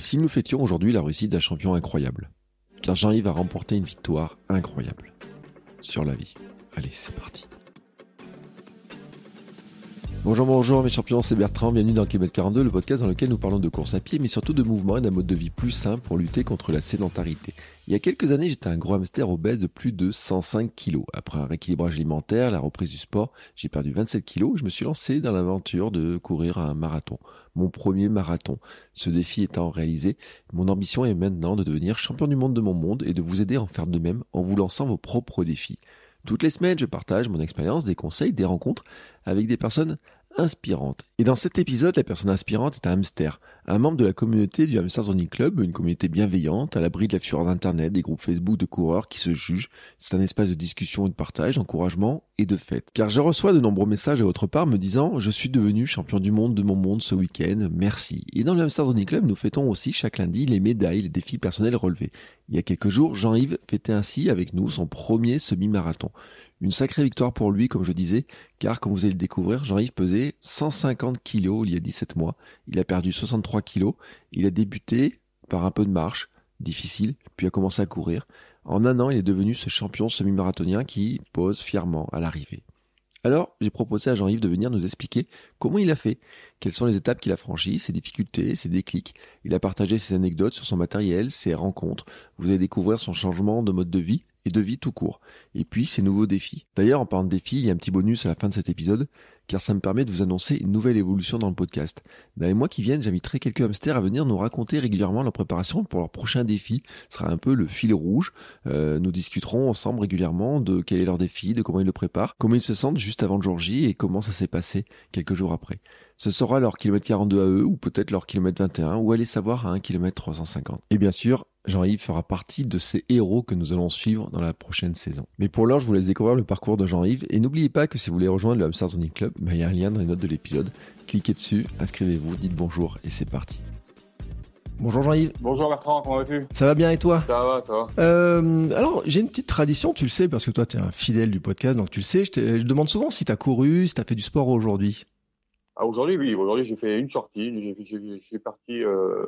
Et si nous fêtions aujourd'hui la réussite d'un champion incroyable? Car Jean-Yves a remporté une victoire incroyable sur la vie. Allez, c'est parti. Bonjour, bonjour mes champions, c'est Bertrand, bienvenue dans Kilomètre 42, le podcast dans lequel nous parlons de course à pied, mais surtout de mouvement et d'un mode de vie plus simple pour lutter contre la sédentarité. Il y a quelques années, j'étais un gros hamster obèse de plus de 105 kilos. Après un rééquilibrage alimentaire, la reprise du sport, j'ai perdu 27 kilos et je me suis lancé dans l'aventure de courir un marathon. Mon premier marathon. Ce défi étant réalisé, mon ambition est maintenant de devenir champion du monde de mon monde et de vous aider à en faire de même en vous lançant vos propres défis. Toutes les semaines, je partage mon expérience, des conseils, des rencontres avec des personnes inspirantes. Et dans cet épisode, la personne inspirante est un hamster, un membre de la communauté du Hamsters Running Club, une communauté bienveillante, à l'abri de la fureur d'Internet, des groupes Facebook de coureurs qui se jugent. C'est un espace de discussion et de partage, d'encouragement et de fête. Car je reçois de nombreux messages à votre part me disant « Je suis devenu champion du monde de mon monde ce week-end, merci ». Et dans le Hamsters Running Club, nous fêtons aussi chaque lundi les médailles, les défis personnels relevés. Il y a quelques jours, Jean-Yves fêtait ainsi avec nous son premier semi-marathon. Une sacrée victoire pour lui, comme je disais, car comme vous allez le découvrir, Jean-Yves pesait 150 kilos il y a 17 mois. Il a perdu 63 kilos. Il a débuté par un peu de marche, difficile, puis a commencé à courir. En un an, il est devenu ce champion semi-marathonien qui pose fièrement à l'arrivée. Alors, j'ai proposé à Jean-Yves de venir nous expliquer comment il a fait, quelles sont les étapes qu'il a franchies, ses difficultés, ses déclics. Il a partagé ses anecdotes sur son matériel, ses rencontres. Vous allez découvrir son changement de mode de vie et de vie tout court. Et puis ses nouveaux défis. D'ailleurs, en parlant de défis, il y a un petit bonus à la fin de cet épisode, car ça me permet de vous annoncer une nouvelle évolution dans le podcast. Dans les mois qui viennent, j'inviterai quelques hamsters à venir nous raconter régulièrement leur préparation pour leur prochain défi. Ce sera un peu le fil rouge. Euh, nous discuterons ensemble régulièrement de quel est leur défi, de comment ils le préparent, comment ils se sentent juste avant le jour J et comment ça s'est passé quelques jours après. Ce sera leur kilomètre 42 à eux, ou peut-être leur kilomètre 21, ou allez savoir à un kilomètre 350. Et bien sûr, Jean-Yves fera partie de ces héros que nous allons suivre dans la prochaine saison. Mais pour l'heure, je vous laisse découvrir le parcours de Jean-Yves et n'oubliez pas que si vous voulez rejoindre le Hamsters Running Club, ben, il y a un lien dans les notes de l'épisode. Cliquez dessus, inscrivez-vous, dites bonjour et c'est parti. Bonjour Jean-Yves. Bonjour Bertrand, comment vas-tu? Ça va bien et toi? Ça va, ça va. Euh, alors, j'ai une petite tradition, tu le sais, parce que toi, tu es un fidèle du podcast, donc tu le sais, je, te, je demande souvent si tu as couru, si tu as fait du sport aujourd'hui. Ah, aujourd'hui, oui, aujourd'hui j'ai fait une sortie, j'ai parti... Euh...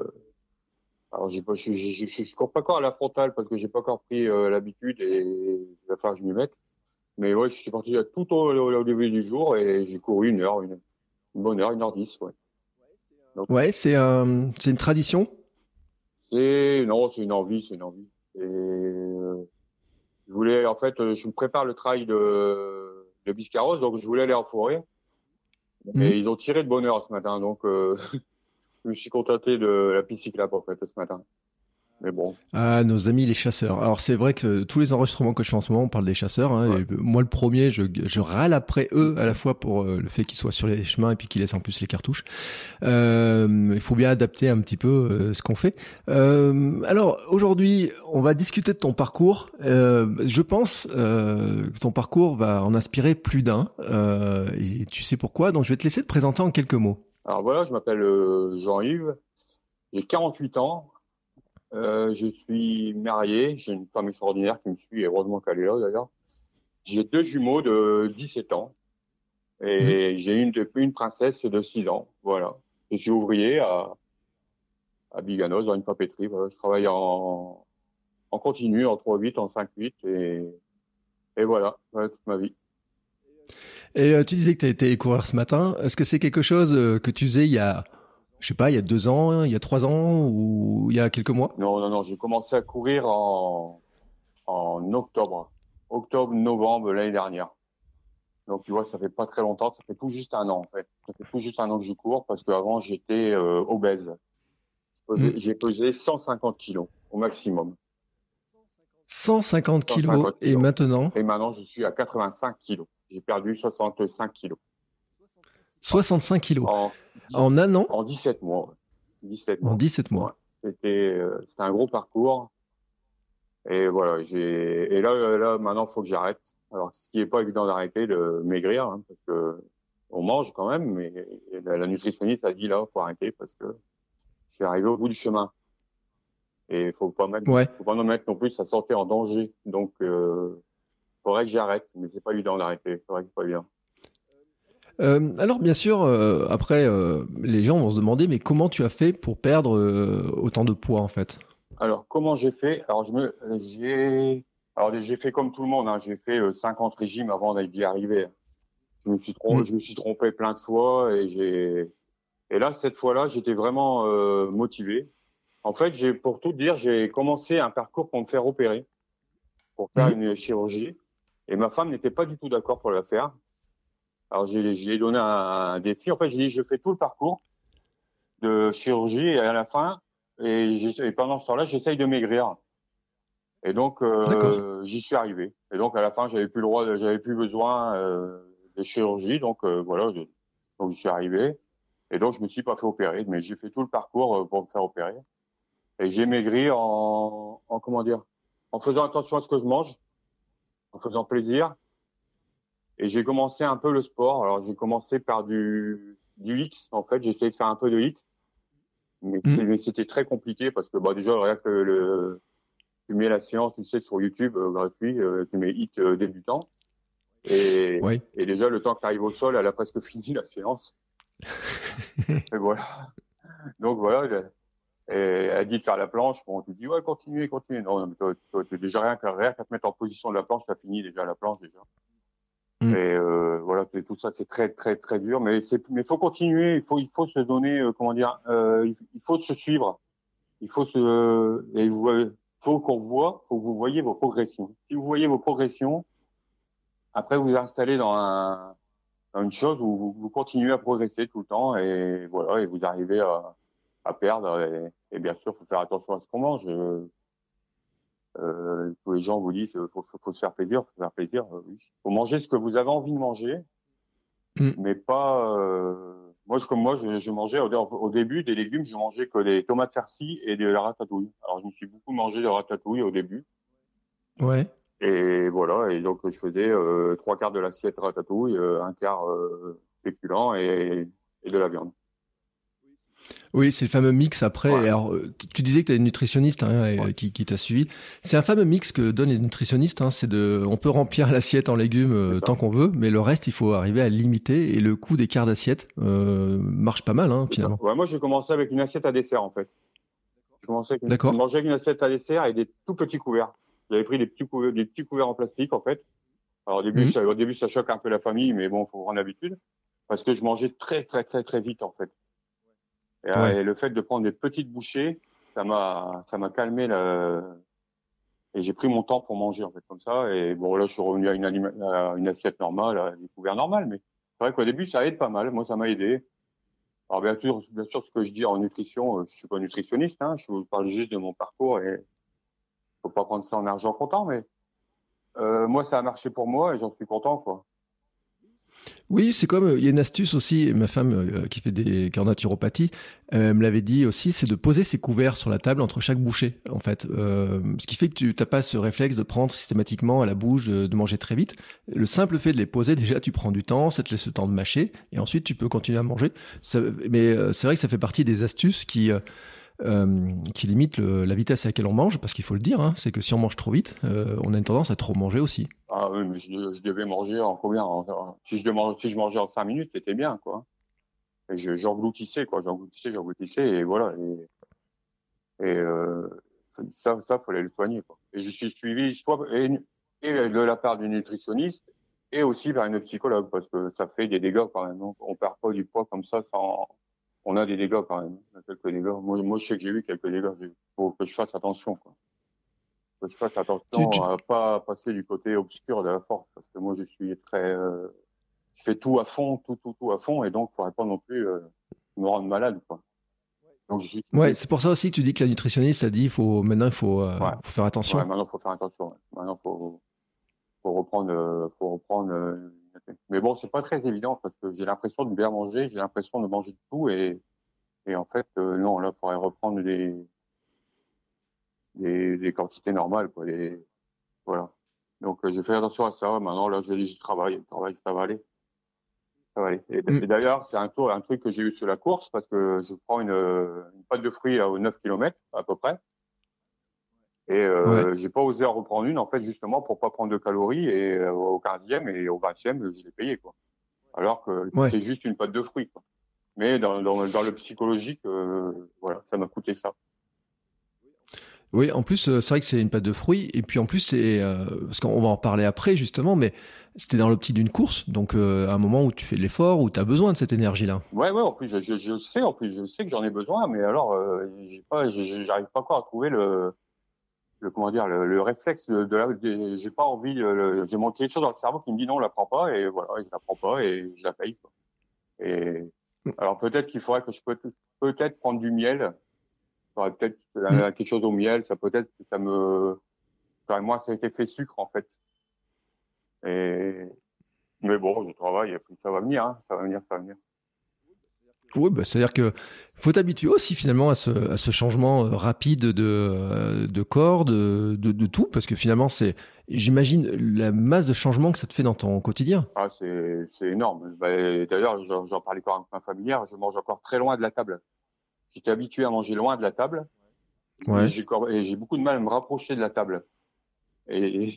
Alors, j'ai pas, je, je, je, je, cours pas encore à la frontale parce que j'ai pas encore pris euh, l'habitude et il va falloir que je m'y mette. Mais ouais, je suis parti tout au, au, au début du jour et j'ai couru une heure, une, une, bonne heure, une heure dix, ouais. Donc, ouais, c'est euh, c'est une tradition? C'est non, c'est une envie, c'est une envie. Et euh, je voulais, en fait, je me prépare le trail de de Biscarros, donc je voulais aller en forêt. Mais mmh. ils ont tiré de bonne heure ce matin, donc euh, je me suis contenté de la piste cyclable en fait ce matin. Mais bon. Ah, nos amis les chasseurs. Alors c'est vrai que tous les enregistrements que je fais en ce moment, on parle des chasseurs. Hein, ouais. et moi le premier, je, je râle après eux à la fois pour euh, le fait qu'ils soient sur les chemins et puis qu'ils laissent en plus les cartouches. Euh, il faut bien adapter un petit peu euh, ce qu'on fait. Euh, alors aujourd'hui, on va discuter de ton parcours. Euh, je pense que ton parcours va en inspirer plus d'un. et tu sais pourquoi? Donc je vais te laisser te présenter en quelques mots. Alors voilà, je m'appelle Jean-Yves. J'ai 48 ans. Euh, je suis marié, j'ai une femme extraordinaire qui me suit, et heureusement qu'elle est là d'ailleurs. J'ai deux jumeaux de 17 ans et mmh. j'ai une, une princesse de 6 ans. Voilà. Je suis ouvrier à, à Biganos dans une papeterie. Voilà. Je travaille en, en continu, en 3-8, en 5-8 et, et voilà, voilà toute ma vie. Et euh, tu disais que tu as été courir ce matin. Est-ce que c'est quelque chose euh, que tu faisais il y a je sais pas, il y a deux ans, il y a trois ans ou il y a quelques mois? Non, non, non, j'ai commencé à courir en, en octobre, octobre, novembre l'année dernière. Donc tu vois, ça fait pas très longtemps, ça fait tout juste un an en fait. Ça fait tout juste un an que je cours parce qu'avant j'étais euh, obèse. J'ai pesé, mmh. 150 kilos au maximum. 150 kilos, 150 kilos. et maintenant? Et maintenant je suis à 85 kilos. J'ai perdu 65 kilos. 65 kilos. En, en un an? En 17 mois. 17 mois. En 17 mois. C'était c'était un gros parcours. Et voilà, j'ai et là là maintenant faut que j'arrête. Alors ce qui est pas évident d'arrêter de maigrir hein, parce que on mange quand même, mais la, nutritionniste a dit là faut arrêter parce que c'est arrivé au bout du chemin. Et il faut pas mettre, faut pas non mettre non plus sa santé en danger. Donc, euh, faudrait que j'arrête, mais c'est pas évident d'arrêter. Vrai que c'est pas évident. Euh, alors bien sûr, euh, après, euh, les gens vont se demander, mais comment tu as fait pour perdre euh, autant de poids en fait? Alors comment j'ai fait? Alors je me, j'ai, alors j'ai fait comme tout le monde. Hein, j'ai fait 50 régimes avant d'y arriver. Je me suis trompé, mm. je me suis trompé plein de fois et j'ai, et là cette fois-là, j'étais vraiment motivé. En fait, j'ai, pour tout dire, j'ai commencé un parcours pour me faire opérer, pour faire mmh. une chirurgie. Et ma femme n'était pas du tout d'accord pour la faire. Alors, j'ai donné un, défi. En fait, j'ai dit, je fais tout le parcours de chirurgie et à la fin, et, et pendant ce temps-là, j'essaye de maigrir. Et donc, euh, j'y suis arrivé. Et donc, à la fin, j'avais plus le droit, j'avais plus besoin euh, de chirurgie. Donc, euh, voilà, je, donc j'y suis arrivé. Et donc, je me suis pas fait opérer, mais j'ai fait tout le parcours pour me faire opérer. Et j'ai maigri en, en, comment dire, en faisant attention à ce que je mange, en faisant plaisir. Et j'ai commencé un peu le sport. Alors j'ai commencé par du, du X. En fait, j'ai essayé de faire un peu de X. Mais mmh. c'était très compliqué parce que bah, déjà, rien que le, tu mets la séance, tu sais, sur YouTube euh, gratuit, euh, tu mets X euh, débutant. Et, et déjà, le temps que tu arrives au sol, elle a presque fini la séance. et voilà. Donc voilà, et elle dit de faire la planche. Bon, tu dis, ouais, continue, continue. Non, mais déjà rien qu'à rien te mettre en position de la planche, t'as fini déjà la planche déjà. Mm. Et euh, voilà, tout ça, c'est très, très, très dur. Mais c'est, mais faut continuer. Il faut, il faut se donner, euh, comment dire, euh, il faut se suivre. Il faut se, et vous, faut qu'on voit, faut que vous voyez vos progressions. Si vous voyez vos progressions, après vous vous installez dans un, dans une chose où vous, vous continuez à progresser tout le temps et voilà, et vous arrivez à, à perdre. Et, bien sûr, faut faire attention à ce qu'on mange. Euh, euh tous les gens vous disent, faut, faut, faut se faire plaisir, faut se faire plaisir. Euh, oui. Faut manger ce que vous avez envie de manger, mm. mais pas. Euh, moi, je, comme moi, je, je mangeais au, au, début des légumes, je mangeais que des tomates farcies et de la ratatouille. Alors, je me suis beaucoup mangé de ratatouille au début. Ouais. Et voilà, et donc je faisais euh, trois quarts de l'assiette ratatouille, un quart féculent et, et de la viande. Oui, c'est le fameux mix après. Alors, euh, tu disais que tu as une nutritionniste hein, qui, qui t'a suivi. C'est un fameux mix que donnent les nutritionnistes. Hein, c'est de, on peut remplir l'assiette en légumes euh, tant qu'on veut, mais le reste, il faut arriver à limiter. Et le coût des quarts d'assiette euh, marche pas mal hein, finalement. Ouais, moi, j'ai commencé avec une assiette à dessert en fait. Je commençais avec une, mangeais avec une assiette à dessert et des tout petits couverts. J'avais pris des petits couverts, des petits couverts en plastique en fait. Alors au début, mhm. ça, au début, ça choque un peu la famille, mais bon, faut prendre l'habitude parce que je mangeais très, très, très, très vite en fait. Euh, et, le fait de prendre des petites bouchées, ça m'a, ça m'a calmé le, et j'ai pris mon temps pour manger en fait comme ça. Et bon là, je suis revenu à une, une assiette normale, à des couverts normales, mais c'est vrai qu'au début, ça aide pas mal. Moi, ça m'a aidé. Alors bien sûr, bien sûr, ce que je dis en nutrition, euh, je suis pas nutritionniste. Hein, je vous parle juste de mon parcours et faut pas prendre ça en argent comptant, mais euh, moi, ça a marché pour moi et j'en suis content, quoi. Oui, c'est comme il y a une astuce aussi. Ma femme euh, qui fait des qui en naturopathie euh, me l'avait dit aussi, c'est de poser ses couverts sur la table entre chaque bouchée. En fait, euh, ce qui fait que tu n'as pas ce réflexe de prendre systématiquement à la bouche, de, manger très vite. Le simple fait de les poser, déjà, tu prends du temps, ça te laisse le temps de mâcher, et ensuite tu peux continuer à manger. mais c'est vrai que ça fait partie des astuces qui euh, qui limite la vitesse à laquelle on mange, parce qu'il faut le dire, hein, c'est que si on mange trop vite, euh, on a une tendance à trop manger aussi. Ah oui, mais je, devais manger en combien si, je je mangeais en 5 minutes, c'était bien, quoi. Et j'engloutissais, quoi, j'engloutissais, j'engloutissais, et voilà. Et, euh, ça, ça fallait le soigner. Et je suis suivi et, de la part du nutritionniste et aussi par une psychologue, parce que ça fait des dégâts quand même. On, on perd pas du poids comme ça sans on a des dégâts quand même. Quelques dégâts. Moi, moi je sais que j'ai eu quelques dégâts. Il faut que je fasse attention. Quoi. que je fasse attention à pas passer du côté obscur de la force. Parce que moi, je suis très... Euh, je fais tout à fond, tout, tout, tout à fond. Et donc, il faudrait pas non plus euh, me rendre malade. Quoi. Donc, suis... Ouais, c'est pour ça aussi que tu dis que la nutritionniste a dit faut, maintenant, il faut, euh, faut faire attention. Ouais, maintenant, il faut faire attention. Maintenant, il faut, faut reprendre... Faut reprendre mais bon, c'est pas très évident parce que j'ai l'impression de bien manger, j'ai l'impression de manger de tout et, et en fait, euh, non, là, il faudrait reprendre des, des quantités normales, quoi. voilà. Donc, j'ai fait attention à ça. Maintenant, là, je, je travaille, je travaille, ça va aller. Ça va aller. Et, mm. d'ailleurs, c'est un, tour, un truc que j'ai eu sur la course parce que je prends une, une pâte de fruits à 9 km, à peu près. Et euh, j'ai pas osé en reprendre une, en fait, justement, pour pas prendre de calories. Et euh, au 15e et au 20e, je l'ai payé, quoi. Alors que c'est juste une pâte de fruits, quoi. Mais dans, dans, dans le psychologique, euh, voilà, ça m'a coûté ça. Oui, en plus, euh, c'est vrai que c'est une pâte de fruits. Et puis en plus, c'est parce qu'on va en parler après justement, mais c'était dans l'optique d'une course, donc à un moment où tu fais de l'effort, où tu as besoin de cette énergie-là. Ouais, ouais. En plus, je, je, je, sais, en plus, je sais que j'en ai besoin, mais alors, j'ai pas, j'arrive pas encore à trouver le, le comment dire, le, le réflexe de, de la. J'ai pas envie. J'ai manqué quelque chose dans le cerveau qui me dit non, on la prend pas, et voilà, je la prends pas et je la paye. Quoi. Et alors peut-être qu'il faudrait que je peux peut-être prendre du miel peut-être mm. quelque chose au miel, ça peut-être que ça me, moi, ça a été fait sucre en fait. Et mais bon, je travaille, et puis ça va venir, hein. ça va venir, ça va venir. Oui, bah, c'est-à-dire que faut t'habituer aussi finalement à ce, à ce changement euh, rapide de, euh, de corps, de, de, de, tout, parce que finalement c'est, j'imagine, la masse de changements que ça te fait dans ton quotidien. Ah, c'est, c'est énorme. Bah, d'ailleurs, j'en parlais quand avec ma familière, je mange encore très loin de la table. J'étais habitué à manger loin de la table. Ouais. Et j'ai beaucoup de mal à me rapprocher de la table. Et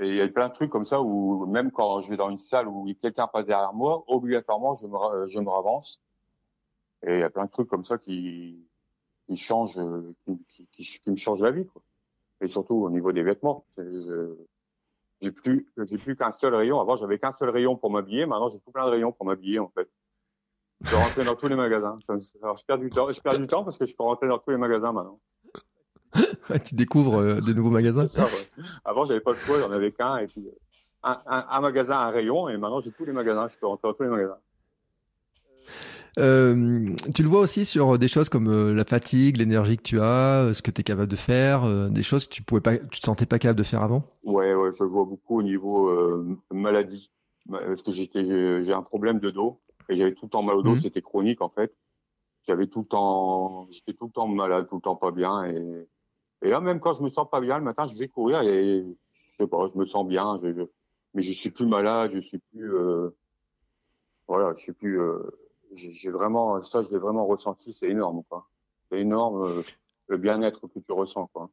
il y a plein de trucs comme ça où même quand je vais dans une salle où quelqu'un passe derrière moi, obligatoirement je me, je me ravance. Et il y a plein de trucs comme ça qui, qui changent, qui, qui, qui, me changent la vie. Quoi. Et surtout au niveau des vêtements. J'ai plus, j'ai plus qu'un seul rayon. Avant j'avais qu'un seul rayon pour m'habiller. Maintenant j'ai tout plein de rayons pour m'habiller en fait. Je peux rentrer dans tous les magasins. Alors, je perds du temps. Je perds du temps parce que je peux rentrer dans tous les magasins maintenant. tu découvres euh, des nouveaux magasins. Ça, ouais. Avant, j'avais pas le choix, j'en avais qu'un et puis un, un, un, magasin, un rayon, et maintenant j'ai tous les magasins. Je peux rentrer dans tous les magasins. Euh, tu le vois aussi sur des choses comme euh, la fatigue, l'énergie que tu as, ce que tu es capable de faire, des choses que tu pouvais pas, tu te sentais pas capable de faire avant? Ouais, ouais, je le vois beaucoup au niveau maladie, parce que j'étais, j'ai un problème de dos et j'avais tout le temps mal au dos, mmh. c'était chronique en fait. J'avais tout le temps, j'étais tout le temps malade, tout le temps pas bien et, et là même quand je me sens pas bien le matin, je vais courir et je sais pas, je me sens bien, je, mais je suis plus malade, je suis plus, euh, voilà, je suis plus, euh, j'ai vraiment, ça je l'ai vraiment ressenti, c'est énorme quoi. C'est énorme euh, le bien-être que tu ressens quoi.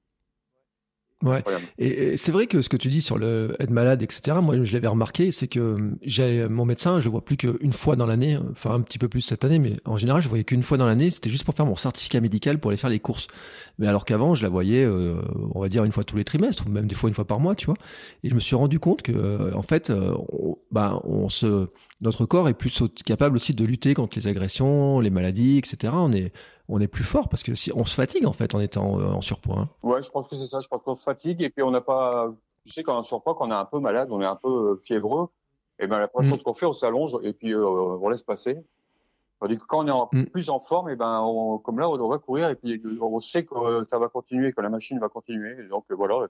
Ouais. Et, c'est vrai que ce que tu dis sur le être malade, etc. Moi, je l'avais remarqué, c'est que j'ai mon médecin, je le vois plus qu'une fois dans l'année, enfin un petit peu plus cette année, mais en général, je voyais qu'une fois dans l'année. C'était juste pour faire mon certificat médical pour aller faire les courses. Mais alors qu'avant, je la voyais, euh, on va dire une fois tous les trimestres, ou même des fois une fois par mois, tu vois. Et je me suis rendu compte que, euh, en fait, euh, on, bah, on se, notre corps est plus capable aussi de lutter contre les agressions, les maladies, etc. On est on est plus fort parce que si on se fatigue en fait en étant euh, en surpoids. Hein. Ouais, je pense que c'est ça. Je pense qu'on se fatigue et puis on n'a pas. Tu sais, quand on est en surpoids, quand on est un peu malade, on est un peu euh, fiévreux. Et ben la première mm. chose qu'on fait, on s'allonge et puis euh, on laisse passer. Tandis que quand on est en, mm. plus en forme, et ben on, comme là, on va courir et puis on sait que ça va continuer, que la machine va continuer. donc voilà,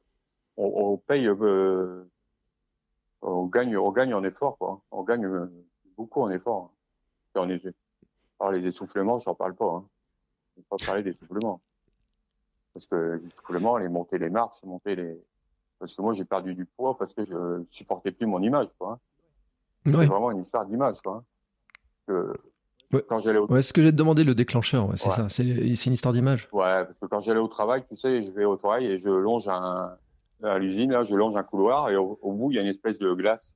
on, on paye, on gagne, on gagne en effort quoi. On gagne beaucoup en effort. on est, par les essoufflements, j'en parle pas. Hein ne pas parler des suppléments. Parce que les suppléments, les monter les marches, monter les. Parce que moi, j'ai perdu du poids parce que je supportais plus mon image, quoi. Hein. C'est vraiment une histoire d'image, quoi. Hein. Que... Ouais. Quand j'allais au... ouais, ce que j'ai demandé le déclencheur, ouais, c'est ça. C'est une histoire d'image. Ouais, parce que quand j'allais au travail, tu sais, je vais au travail et je longe un, à l'usine, là, je longe un couloir et au, bout, il y a une espèce de glace.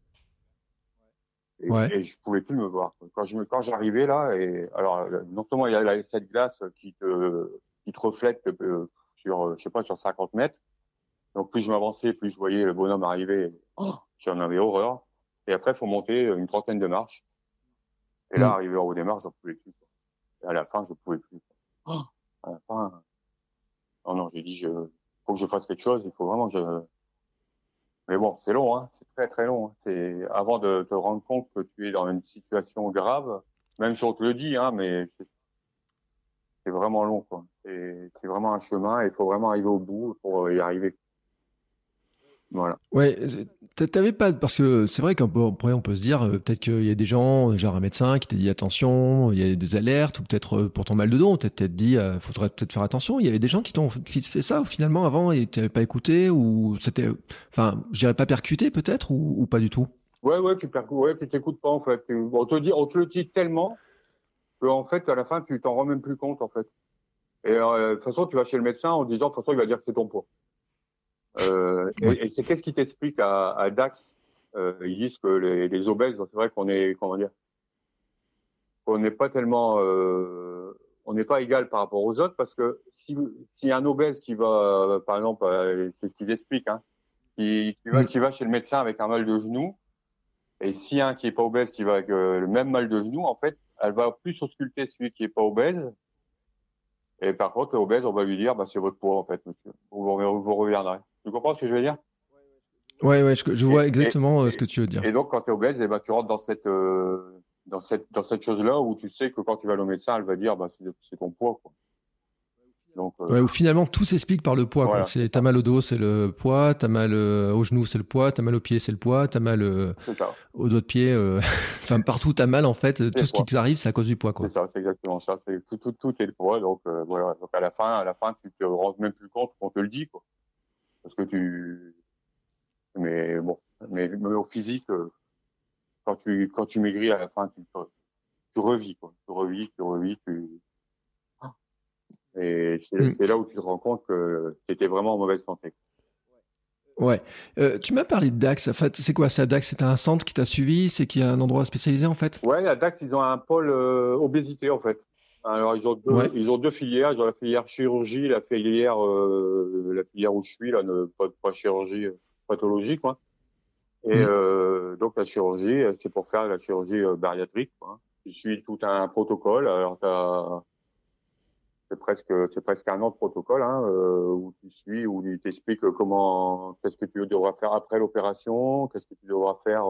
Et, ouais. et je pouvais plus me voir. Quand je quand j'arrivais là, et alors non seulement il y a cette glace qui te qui te reflète euh, sur je sais pas sur 50 mètres. Donc plus je m'avançais, plus je voyais le bonhomme arriver. Oh, J'en avais horreur. Et après, faut monter une trentaine de marches. Et là, mm. arrivé en haut des marches, j'en pouvais plus. Et à la fin, je pouvais plus. Oh, à la fin, non non, j'ai dit je faut que je fasse quelque chose. Il faut vraiment que je mais bon, c'est long, hein. c'est très très long. C'est avant de te rendre compte que tu es dans une situation grave, même si on te le dit, hein, mais c'est vraiment long. Quoi. C'est vraiment un chemin. Il faut vraiment arriver au bout pour y arriver. Voilà. Ouais, t'avais pas parce que c'est vrai qu'après on peut se dire euh, peut-être qu'il y a des gens, genre un médecin qui t'a dit attention, il y a des alertes ou peut-être euh, pour ton mal de dos, peut-être dit euh, faudrait peut-être faire attention. Il y avait des gens qui t'ont fait ça finalement avant et t'avais pas écouté ou c'était, enfin, je dirais pas percuté peut-être ou, pas du tout? Ouais, ouais, tu ouais, tu t'écoutes pas en fait. On te dit, on te le dit tellement que en fait à la fin tu t'en rends même plus compte en fait. Et de toute façon tu vas chez le médecin en disant de toute façon il va dire que c'est ton poids. Euh, et, c'est qu'est-ce qui t'explique à, à, Dax euh, Ils disent que les, les obèses, c'est vrai qu'on est, comment dire, qu'on n'est pas tellement, euh, on n'est pas égal par rapport aux autres parce que si a un obèse qui va, par exemple, euh, c'est ce qu'ils expliquent, hein, qui, qui, va, mm. qui va chez le médecin avec un mal de genou, et si un qui est pas obèse qui va avec euh, le même mal de genou, en fait, elle va plus ausculter celui qui est pas obèse. Et par contre, l'obèse, on va lui dire, bah, c'est votre poids, en fait, monsieur. Vous, vous, vous reviendrez. Tu comprends ce que je veux dire? Ouais, ouais, je, vois exactement euh, ce que tu veux dire. Et donc, quand tu es obèse, eh ben, tu rentres dans cette, euh, dans cette, dans cette chose-là où tu sais que quand tu vas au médecin, elle va dire, bah, c'est ton poids. Quoi. Donc, euh, ouais, où finalement tout s'explique par le poids. Voilà. C'est t'as mal au dos, c'est le poids. T'as mal au genou, c'est le poids. T'as mal au pied, c'est le poids. T'as mal au dos de pied. enfin, partout t'as mal en fait. Tout ce qui t'arrive, c'est à cause du poids. C'est ça, c'est exactement ça. C'est tout, tout, tout est le poids. Donc voilà. Donc à la fin, à la fin, tu te rends même plus compte qu'on te le dit. Quoi parce que tu mais bon mais, au physique euh, quand tu quand tu maigris à la fin tu tu revis quoi tu revis tu revis tu et mm. c'est là où tu te rends compte que tu étais vraiment en mauvaise santé Ouais. Euh, tu m'as parlé de Dax. En fait, c'est quoi ça, Dax? C'est un centre qui t'a suivi? C'est qu'il y a un endroit spécialisé en fait? Ouais, à Dax, ils ont un pôle euh, obésité en fait. Alors ils ont deux, ils ont deux filières. Ils ont la filière chirurgie, la filière, euh, la filière où je suis là, ne, pas, pas chirurgie euh, pathologique, quoi. Et mm. euh, donc la chirurgie, c'est pour faire la chirurgie euh, bariatrique. Quoi. Tu suis tout un protocole. Alors c'est presque, c'est presque un an de protocole hein, euh, où tu suis, où tu t'expliques comment, qu'est-ce que tu devras faire après l'opération, qu'est-ce que tu devras faire.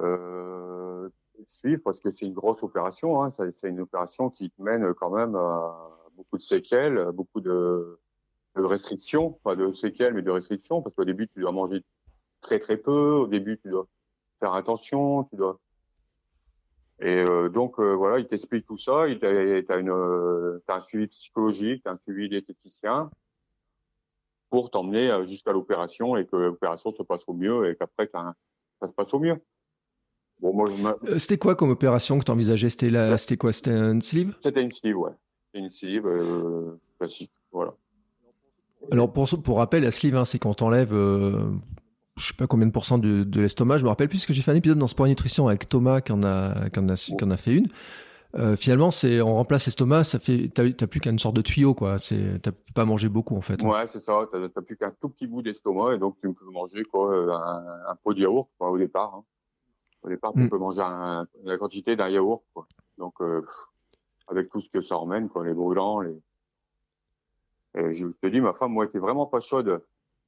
Euh, suivre parce que c'est une grosse opération. Hein. C'est une opération qui mène quand même à beaucoup de séquelles, beaucoup de, de restrictions, pas de séquelles mais de restrictions parce qu'au début tu dois manger très très peu, au début tu dois faire attention, tu dois et euh, donc euh, voilà, il t'explique tout ça. Il t'as une, euh, as un suivi psychologique, un suivi diététicien pour t'emmener euh, jusqu'à l'opération et que l'opération se passe au mieux et qu'après ça se passe au mieux. Euh, c'était quoi comme opération que tu envisageais C'était la... c'était quoi? C'était une sleeve? C'était une sleeve, ouais. Une sleeve euh, classique, voilà. Alors pour, pour rappel, la sleeve, hein, c'est quand on enlève, euh, je sais pas combien de pourcents de, de l'estomac. Je me rappelle plus parce que j'ai fait un épisode dans Sport Nutrition avec Thomas qui en a, qui en a, qui en a fait une. Euh, finalement, c'est on remplace l'estomac, ça fait t'as plus qu'une sorte de tuyau quoi. C'est t'as pas mangé beaucoup en fait. Ouais, c'est ça. T'as plus qu'un tout petit bout d'estomac et donc tu peux manger quoi un, un pot de yaourt quoi, au départ. Hein. Au départ, on mm. peut manger la quantité d'un yaourt, quoi. Donc, euh, avec tout ce que ça emmène, quoi, les brûlants, les. Et je te dis, ma femme, moi, était vraiment pas chaude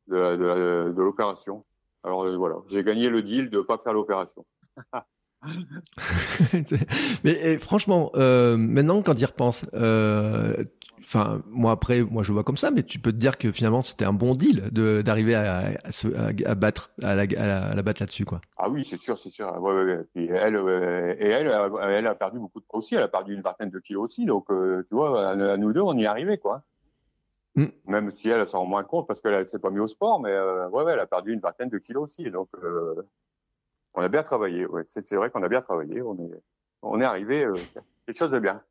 de, de, de l'opération. Alors euh, voilà, j'ai gagné le deal de pas faire l'opération. mais franchement, euh, maintenant quand y repense, euh, enfin moi après moi je vois comme ça mais tu peux te dire que finalement c'était un bon deal de d'arriver à, à, à, battre à la, à la, battre là-dessus quoi. Ah oui c'est sûr c'est sûr. Ouais, ouais, Et elle euh, et elle elle a perdu beaucoup de poids aussi. Elle a perdu une vingtaine de kilos aussi. Donc euh, tu vois à, nous deux on y est arrivé quoi. Mm. même si elle s'en rend moins compte parce qu'elle s'est pas mis au sport mais euh, ouais, elle a perdu une vingtaine de kilos aussi. Donc on a bien travaillé. C'est vrai qu'on a bien travaillé. On est on est arrivé quelque chose de bien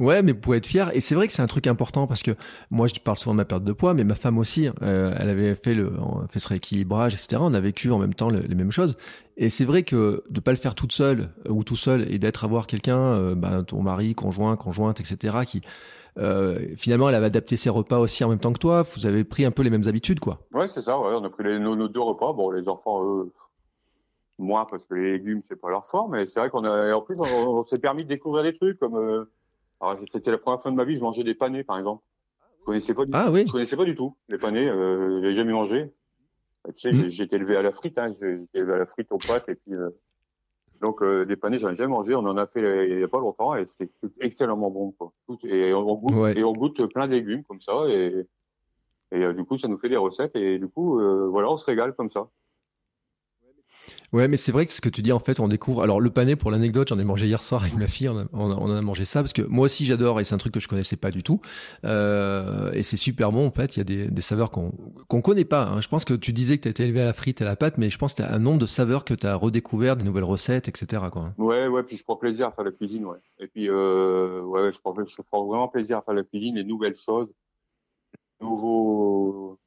Ouais, mais vous pouvez être fier. Et c'est vrai que c'est un truc important parce que moi, je parle souvent de ma perte de poids, mais ma femme aussi, euh, elle avait fait le, fait ce rééquilibrage, etc. On a vécu en même temps les mêmes choses. Et c'est vrai que de pas le faire toute seule euh, ou tout seul et d'être avoir quelqu'un, euh, bah, ton mari, conjoint, conjointe, etc., qui finalement, elle avait adapté ses repas aussi en même temps que toi. Vous avez pris un peu les mêmes habitudes, quoi. Ouais, c'est ça. On a pris nos, deux repas. Bon, les enfants, eux, moins parce que les légumes, c'est pas leur fort, mais c'est vrai qu'on a, en plus, on, s'est permis de découvrir des trucs comme alors, c'était la première fois de ma vie, je mangeais des panais, par exemple. Je connaissais pas du, ah, oui. je connaissais pas du tout les panais. Euh, j'ai jamais mangé. Tu sais, mmh. j'étais élevé à la frite, hein. J'étais élevé à la frite aux pâtes et puis euh, donc euh, des panais, j'en ai jamais mangé. On en a fait euh, il y a pas longtemps et c'était excellemment bon, quoi. et on goûte et on goûte plein de légumes comme ça et Et du coup, ça nous fait des recettes et du coup, voilà, on se régale comme ça. Ouais, mais c'est vrai que ce que tu dis, en fait, on découvre. Alors, le pané, pour l'anecdote, j'en ai mangé hier soir avec ma fille. On a, a, mangé ça parce que moi aussi, j'adore et c'est un truc que je connaissais pas du tout. Euh, et c'est super bon, en fait. Il y a des, saveurs qu'on qu'on connaît pas. Hein. Je pense que tu disais que tu été élevé à la frite et à la pâte, mais je pense que tu as un nombre de saveurs que tu as redécouvert, des nouvelles recettes, etc. Quoi. Ouais, ouais. Puis je prends plaisir à faire la cuisine, ouais. Et puis, euh, ouais, je prends, je prends vraiment plaisir à faire la cuisine, les nouvelles choses, nouveaux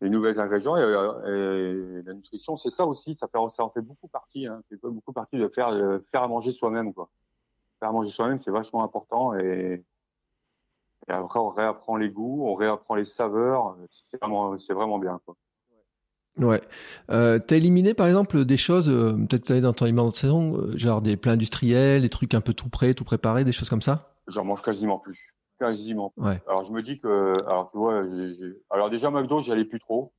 les nouvelles ingrédients et, et, la nutrition, c'est ça aussi. Ça, fait, ça en fait beaucoup partie. Hein. C'est beaucoup partie de faire faire à manger soi-même, quoi. Faire à manger soi-même, c'est vachement important et, et, après on réapprend les goûts, on réapprend les saveurs. C'est vraiment, c'est vraiment bien, quoi. Ouais. Euh, T'as éliminé par exemple des choses, euh, peut-être que dans ton alimentation, euh, genre des plats industriels, des trucs un peu tout prêts, tout préparés, des choses comme ça? J'en mange quasiment plus quasiment. Ouais. Alors je me dis que, alors tu vois, alors déjà McDo, j'y allais plus trop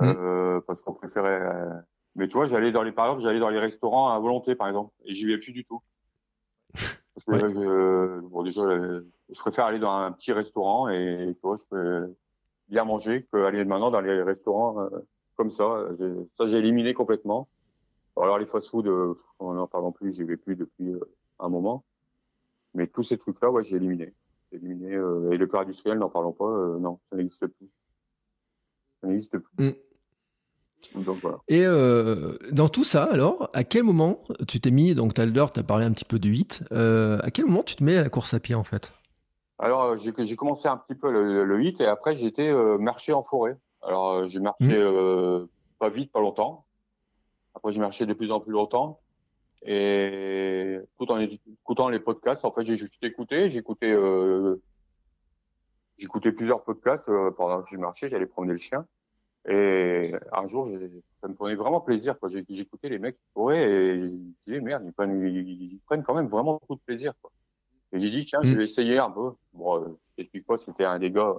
mmh. euh, parce qu'on préférait. Euh, mais tu vois, j'allais dans les, par exemple, j'allais dans les restaurants à volonté, par exemple, et j'y vais plus du tout. Parce que euh, bon, déjà, je préfère aller dans un petit restaurant et tu vois, je peux bien manger qu'aller maintenant dans les restaurants comme ça. Ça, j'ai éliminé complètement. Alors les fast-food, on n'en parle plus, j'y vais plus depuis un moment. Mais tous ces trucs-là, ouais, j'ai éliminé éliminé. Euh, et le corps industriel, n'en parlons pas, euh, non, ça n'existe plus. Ça n'existe plus. Mm. Donc, voilà. Et euh, dans tout ça, alors, à quel moment tu t'es mis, donc tout à l'heure, tu as parlé un petit peu du 8, à quel moment tu te mets à la course à pied en fait? Alors, j'ai commencé un petit peu le, le 8 et après été marcher en forêt. Alors, j'ai marché mm. pas vite, pas longtemps. Après, j'ai marché de plus en plus longtemps. Et tout en écoutant les podcasts, en fait, j'ai juste écouté, j'écoutais, euh, j'écoutais plusieurs podcasts euh, pendant que j'ai marché, j'allais promener le chien. Et un jour, ça me prenait vraiment plaisir. Quoi. J'écoutais les mecs qui couraient et je disais merde, ils prennent, ils prennent quand même vraiment beaucoup de plaisir. Quoi. Et j'ai dit tiens, je mm. vais essayer un peu. Bon, euh, je t'explique pas, c'était un des gars.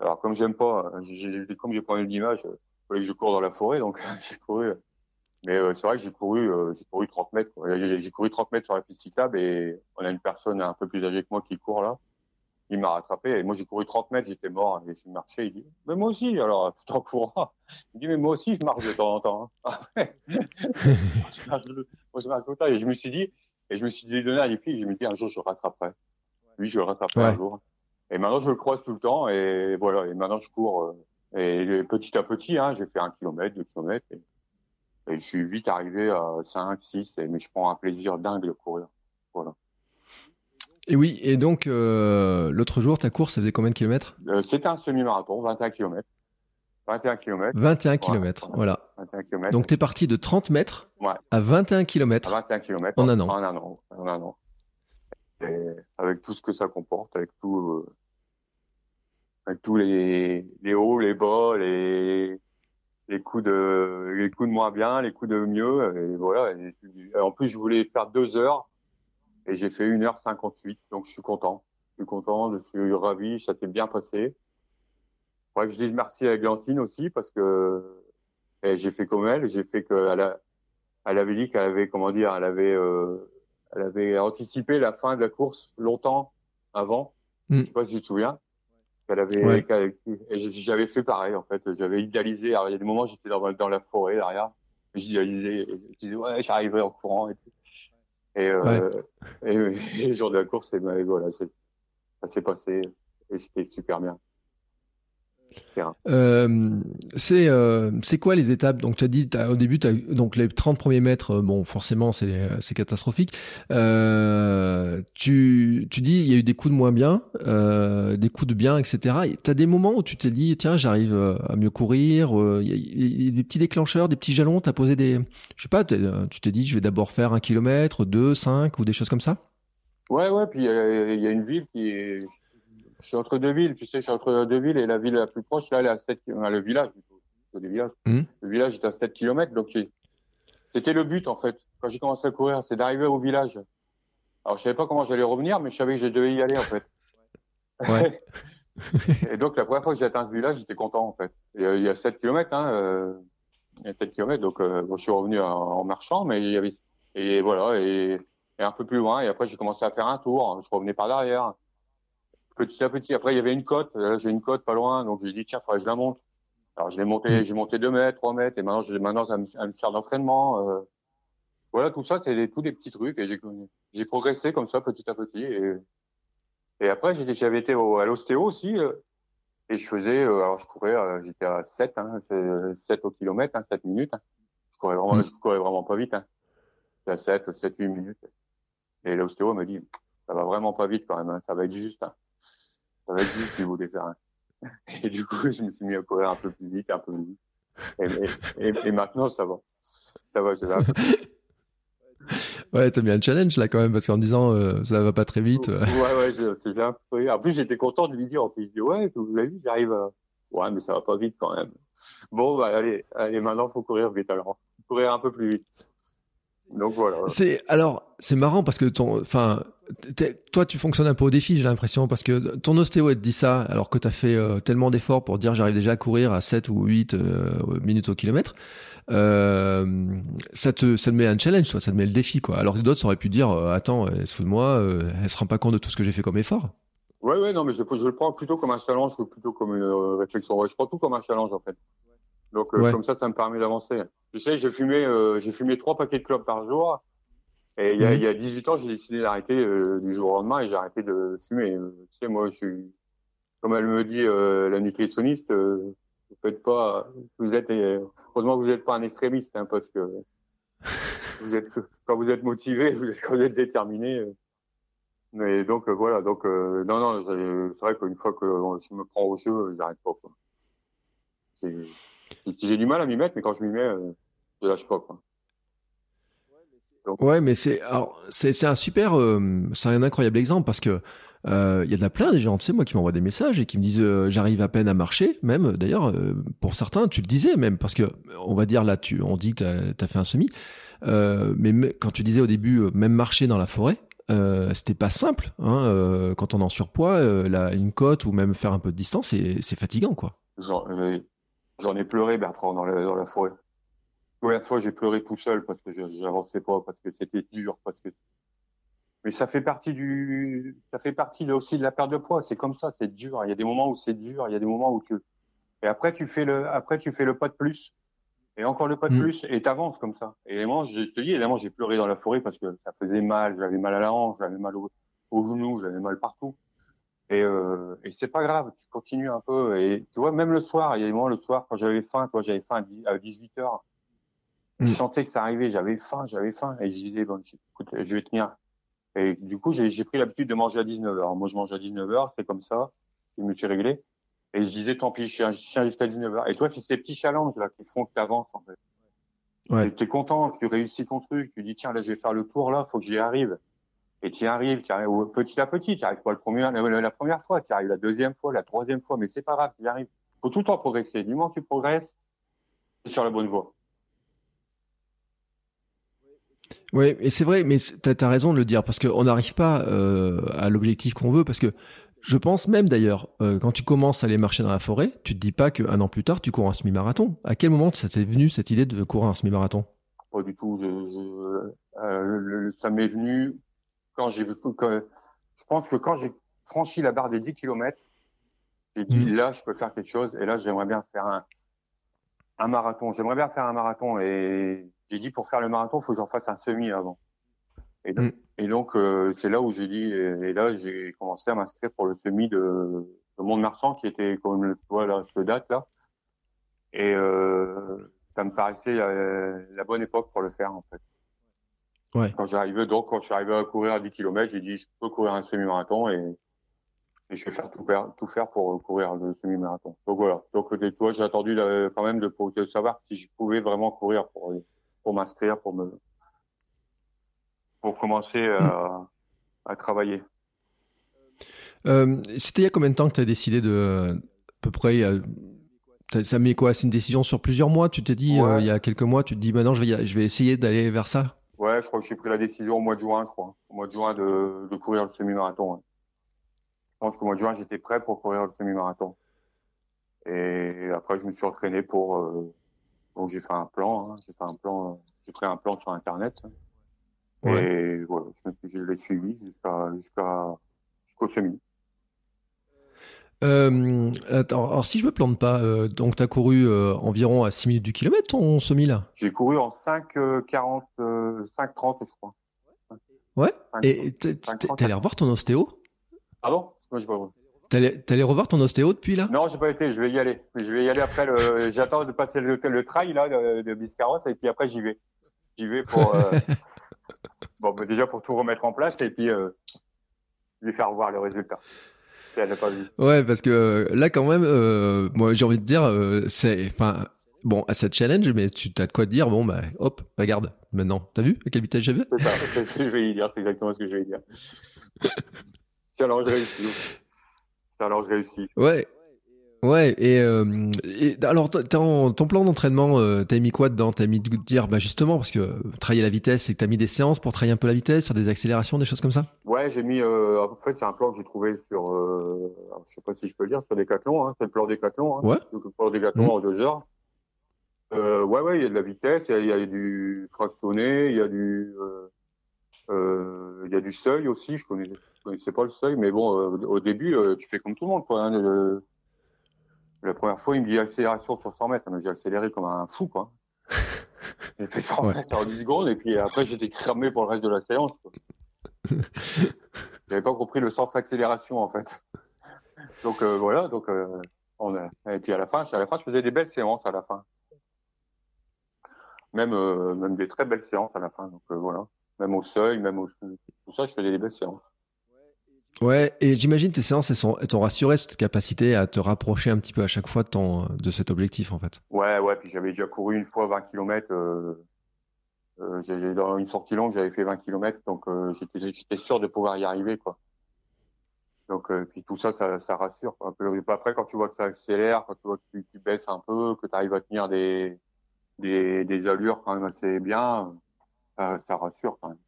Alors comme j'aime pas, j'ai, comme j'ai pas eu d'image, il fallait que je cours dans la forêt, donc j'ai couru mais euh, c'est vrai que j'ai couru, euh, j'ai couru 30 mètres. J'ai couru 30 mètres sur la piste cyclable et on a une personne un peu plus âgée que moi qui court là. Il m'a rattrapé et moi j'ai couru 30 mètres, j'étais mort et j'ai marché. Il dit, mais moi aussi, alors tout en courant. Il dit, mais moi aussi je marche de temps en temps. Hein. je marche, moi je marche tout le temps et je me suis dit, et je me suis dit donné à filles, je me dis un jour je rattraperai. Lui je le rattraperai un jour. Et maintenant je le croise tout le temps et voilà. Et maintenant je cours euh, et petit à petit, hein, j'ai fait un kilomètre, deux kilomètres. Et, et je suis vite arrivé à 5, 6, mais je prends un plaisir dingue de courir. Voilà. Et oui, et donc euh, l'autre jour, ta course, ça faisait combien de kilomètres? Euh, C'était un semi-marathon, 21 km. 21 km. 21 km, voilà. 21 km. Donc tu es parti de 30 mètres à 21 km. À 21 km. En un an. En un an. En un an. Et avec tout ce que ça comporte, avec tout, euh, avec tous les, les hauts, les bas, les, les coups de les coups de moins bien, les coups de mieux. Et voilà. en plus, je voulais faire deux heures et j'ai fait une heure cinquante-huit. Donc, je suis content. Je suis content. Je suis ravi. Ça s'est bien passé. Bref, je dis merci à Glantine aussi parce que j'ai fait comme elle. J'ai fait qu'elle a, elle avait dit qu'elle avait, comment dire, elle avait, euh, elle avait anticipé la fin de la course longtemps avant. Mm. Je sais pas si tu te souviens avait, j'avais fait pareil en fait. J'avais idéalisé. Alors il y a des moments j'étais dans, dans la forêt derrière, j'idéalisais, je disais ouais j'arriverai en courant et tout. Et, euh, et, le jour de la course, et, ben, voilà, ça s'est passé et c'était super bien. Euh, c'est euh, c'est quoi les étapes? Donc tu as dit au début as, donc les 30 premiers mètres euh, bon forcément c'est catastrophique. Tu tu dis il y a eu des coups de moins bien, des coups de bien etc. Tu as des moments où tu t'es dit tiens j'arrive à mieux courir, il y, a, des petits déclencheurs, des petits jalons, tu as posé des je sais pas, tu t'es dit je vais d'abord faire un kilomètre, deux, cinq ou des choses comme ça? Ouais ouais puis il y, a une ville qui est je suis entre deux villes, tu sais, je suis entre deux villes et la ville la plus proche, là, elle est à 7 km, le village, plutôt, des villages. Mmh. Le village est à 7 km, donc c'était le but, en fait, quand j'ai commencé à courir, c'est d'arriver au village. Alors, je savais pas comment j'allais revenir, mais je savais que je devais y aller, en fait. Ouais. et donc, la première fois que j'ai atteint ce village, j'étais content, en fait. il y a 7 km, hein, euh, il y a 7 km, donc, euh, je suis revenu en, marchant, mais il y avait, et voilà, et, et un peu plus loin, et après, j'ai commencé à faire un tour, je revenais par derrière petit à petit. Après, il y avait une côte. J'ai une côte pas loin, donc j'ai dit tiens, faudrait que je la monte. Alors, je l'ai monté, mm. j'ai monté 2 mètres, 3 mètres, et maintenant, je, maintenant, ça me, ça sert d'entraînement. Euh. voilà, tout ça, c'est des, tous des petits trucs, et j'ai, j'ai progressé comme ça, petit à petit. Et, et après, j'avais été au, à l'ostéo aussi, euh, et je faisais, euh, alors je courais, j'étais à 7, hein, 7 au kilomètre, hein, 7 minutes. Hein. Je courais vraiment, mm. je courais vraiment pas vite. Hein. À 7, 7, 8 minutes. Et l'ostéo me dit, ça va vraiment pas vite quand même, hein, ça va être juste. Ça va être juste si vous voulez faire un. Et du coup, je me suis mis à courir un peu plus vite, un peu plus vite. Et, et, et maintenant, ça va. Ça va, ça va. Ouais, t'as mis un challenge là quand même, parce qu'en disant euh, ça va pas très vite. Euh. Ouais, ouais, c'est un peu. En plus, j'étais content de lui dire. En plus, je dis ouais, vous avez vu, j'arrive. À... Ouais, mais ça va pas vite quand même. Bon, bah allez, allez, maintenant faut courir vite alors. Faut courir un peu plus vite. Donc voilà. C'est alors c'est marrant parce que ton, enfin, toi tu fonctionnes un peu au défi, j'ai l'impression, parce que ton ostéo te dit ça alors que tu as fait euh, tellement d'efforts pour dire j'arrive déjà à courir à 7 ou 8 euh, minutes au kilomètre. Euh, ça te ça te met un challenge, toi, ça te met le défi quoi. Alors que d'autres auraient pu dire attends, elle se fout de moi, elle se rend pas compte de tout ce que j'ai fait comme effort. Ouais ouais non mais je, je le prends plutôt comme un challenge que plutôt comme une réflexion. Ouais, je prends tout comme un challenge en fait. Donc comme ça ça me permet d'avancer. Tu sais, j'ai fumé, euh, j'ai fumé trois paquets de clopes par jour. Et il y a, mhm. il y a 18 ans, j'ai décidé d'arrêter euh, du jour au lendemain et j'ai arrêté de fumer. Euh, tu sais, moi, je suis, comme elle me dit, la nutritionniste, vous faites pas, vous êtes, heureusement que vous n'êtes pas un extrémiste, hein, parce que vous êtes, quand vous êtes motivé, vous êtes, quand vous êtes déterminé. mais donc voilà, donc non, non, c'est vrai qu'une fois que je me prends au jeu, j'arrête pas. Quoi. J'ai du mal à m'y mettre, mais quand je m'y mets, euh, je lâche pas. Quoi. Ouais, mais c'est c'est un super, euh, c'est un incroyable exemple parce que euh, il y a plein des gens, tu sais, moi, qui m'envoient des messages et qui me disent j'arrive à peine à marcher. Même d'ailleurs, pour certains, tu le disais même parce que on va dire là, tu, on dit que tu as, fait un semi, mais quand tu disais au début même marcher dans la forêt, c'était pas simple. Hein, quand on est en surpoids, là, une côte ou même faire un peu de distance, c'est fatigant, quoi. Genre, J'en ai pleuré, Bertrand, dans la, dans la forêt. Combien de fois j'ai pleuré tout seul parce que j'avançais pas, parce que c'était dur, parce que. Mais ça fait partie du, ça fait partie aussi de la perte de poids. C'est comme ça, c'est dur. Il y a des moments où c'est dur, il y a des moments où tu. Et après tu fais le, après tu fais le pas de plus, et encore le pas de mm. plus, et t'avances comme ça. Et évidemment, je te dis, évidemment, j'ai pleuré dans la forêt parce que ça faisait mal, j'avais mal à la hanche, j'avais mal au, au genou, j'avais mal partout. Et, euh, et c'est pas grave, tu continues un peu. Et tu vois, même le soir, il y a des moments le soir, quand j'avais faim, toi j'avais faim à 18 heures, je mm. sentais que ça arrivait, j'avais faim, j'avais faim. Et je disais, bon, écoute, je vais tenir. Et du coup, j'ai pris l'habitude de manger à 19 heures. Moi, je mange à 19 heures, c'est comme ça. Je me suis réglé. Et je disais, tant pis, je suis jusqu'à 19 heures. Et toi, c'est ces petits challenges là qui font que tu avances en fait. Ouais. Tu es content, tu réussis ton truc, tu dis tiens là je vais faire le tour là, faut que j'y arrive et tu y arrives, tu arrives petit à petit, tu arrives pas le premier, la, première fois, tu arrives la deuxième fois, la troisième fois, mais c'est pas grave, tu y arrives. Faut tout le temps progresser. Du moment que tu progresses, tu es sur la bonne voie. Oui, et c'est vrai, mais tu as, raison de le dire, parce qu'on n'arrive pas euh, à l'objectif qu'on veut, parce que je pense même d'ailleurs, euh, quand tu commences à aller marcher dans la forêt, tu te dis pas qu'un an plus tard, tu cours un semi-marathon. À quel moment ça t'est venu cette idée de courir un semi-marathon? Pas du tout. Je, euh, ça m'est venu quand j'ai je pense que quand j'ai franchi la barre des 10 km, j'ai dit mm. là, je peux faire quelque chose et là, j'aimerais bien faire un, un marathon. J'aimerais bien faire un marathon et j'ai dit pour faire le marathon, il faut que j'en fasse un semi avant. Et donc, mm. donc euh, c'est là où j'ai dit et, là, j'ai commencé à m'inscrire pour le semi de, de Mont-de-Marsan qui était comme le vois là, ce date là. Et euh, ça me paraissait la, la bonne époque pour le faire en fait. Ouais. Quand j'arrivais, donc, quand je suis arrivé à courir à 10 km, j'ai dit, je peux courir un semi-marathon et, et je vais faire tout, faire tout faire pour courir le semi-marathon. Donc voilà. Donc, toi, j'ai attendu quand même de, de, savoir si je pouvais vraiment courir pour, pour m'inscrire, pour me, pour commencer à, à travailler. Euh, C'était il y a combien de temps que tu as décidé de, à peu près, euh, ça met quoi? C'est une décision sur plusieurs mois? Tu t'es dit, euh, il y a quelques mois, tu te dis, maintenant, je vais, je vais essayer d'aller vers ça? Ouais, je crois que j'ai pris la décision au mois de juin, je crois. Au mois de juin de, de courir le semi-marathon. Je pense qu'au mois de juin, j'étais prêt pour courir le semi-marathon. Et après, je me suis entraîné pour. Euh, donc j'ai fait un plan. Hein, j'ai fait un plan. J'ai pris un plan sur Internet. Et voilà, je, je l'ai suivi jusqu'à jusqu'à jusqu'au semi. Euh, attends, alors si je me plante pas, euh, donc tu as couru euh, environ à 6 minutes du kilomètre ton semi là J'ai couru en 5, 40, 5, 30, je crois. Ouais 5, Et t'es allé revoir ton ostéo? Pardon? Moi, j'ai pas T'es allé, revoir ton ostéo depuis là? Non, j'ai pas été, je vais y aller. Je vais y aller après le, j'attends de passer le, le trail, là, de, de Biscarrosse, et puis après, j'y vais. J'y vais pour, bon, bah, déjà pour tout remettre en place, et puis, lui faire voir le résultat. Si elle n'a pas vu. Ouais, parce que euh, là quand même, euh, moi j'ai envie de dire, euh, c'est, enfin, bon, à cette challenge, mais tu as de quoi te dire, bon bah, hop, regarde, maintenant, t'as vu à quelle vitesse j'avais C'est ça, c'est ce que je vais y dire, c'est exactement ce que je vais y dire. C'est alors je réussis. C'est alors je réussis. Ouais. Ouais, et, euh, et alors ton, ton plan d'entraînement, euh, t'as mis quoi dedans? T'as mis de dire, bah justement, parce que euh, travailler la vitesse, c'est que t'as mis des séances pour travailler un peu la vitesse, faire des accélérations, des choses comme ça? Ouais, j'ai mis, euh, en fait, c'est un plan que j'ai trouvé sur, euh, je sais pas si je peux le dire, sur Decathlon, hein, c'est le plan Decathlon, hein, Ouais. le plan Decathlon Mhm. en deux heures. Euh, ouais, ouais, il y a de la vitesse, il y a, il y a du fractionné, il y a du, euh, euh, il y a du seuil aussi, je connais, je connaissais pas le seuil, mais bon, euh, au début, tu fais comme tout le monde, quoi, hein, le- la première fois, il me dit accélération sur 100 mètres, j'ai accéléré comme un fou, quoi. J'ai fait 100 Ouais. mètres en 10 secondes, et puis après, j'étais cramé pour le reste de la séance. J'avais pas compris le sens d'accélération en fait. Donc euh, voilà, donc euh, on a, et puis à la fin, à la fin, je faisais des belles séances à la fin. Même euh, même des très belles séances à la fin. Donc voilà, même au seuil, même au tout ça, je faisais des belles séances. Ouais, et j'imagine tes séances, elles t'ont rassuré cette capacité à te rapprocher un petit peu à chaque fois de, ton, de cet objectif, en fait. Ouais, ouais. Puis j'avais déjà couru une fois 20 km. Euh, euh, dans une sortie longue, j'avais fait 20 km, donc euh, j'étais sûr de pouvoir y arriver, quoi. Donc euh, puis tout ça, ça, ça rassure. après, quand tu vois que ça accélère, quand tu vois que tu, baisses un peu, que tu arrives à tenir des, des des allures quand même assez bien, ça, ça rassure quand même.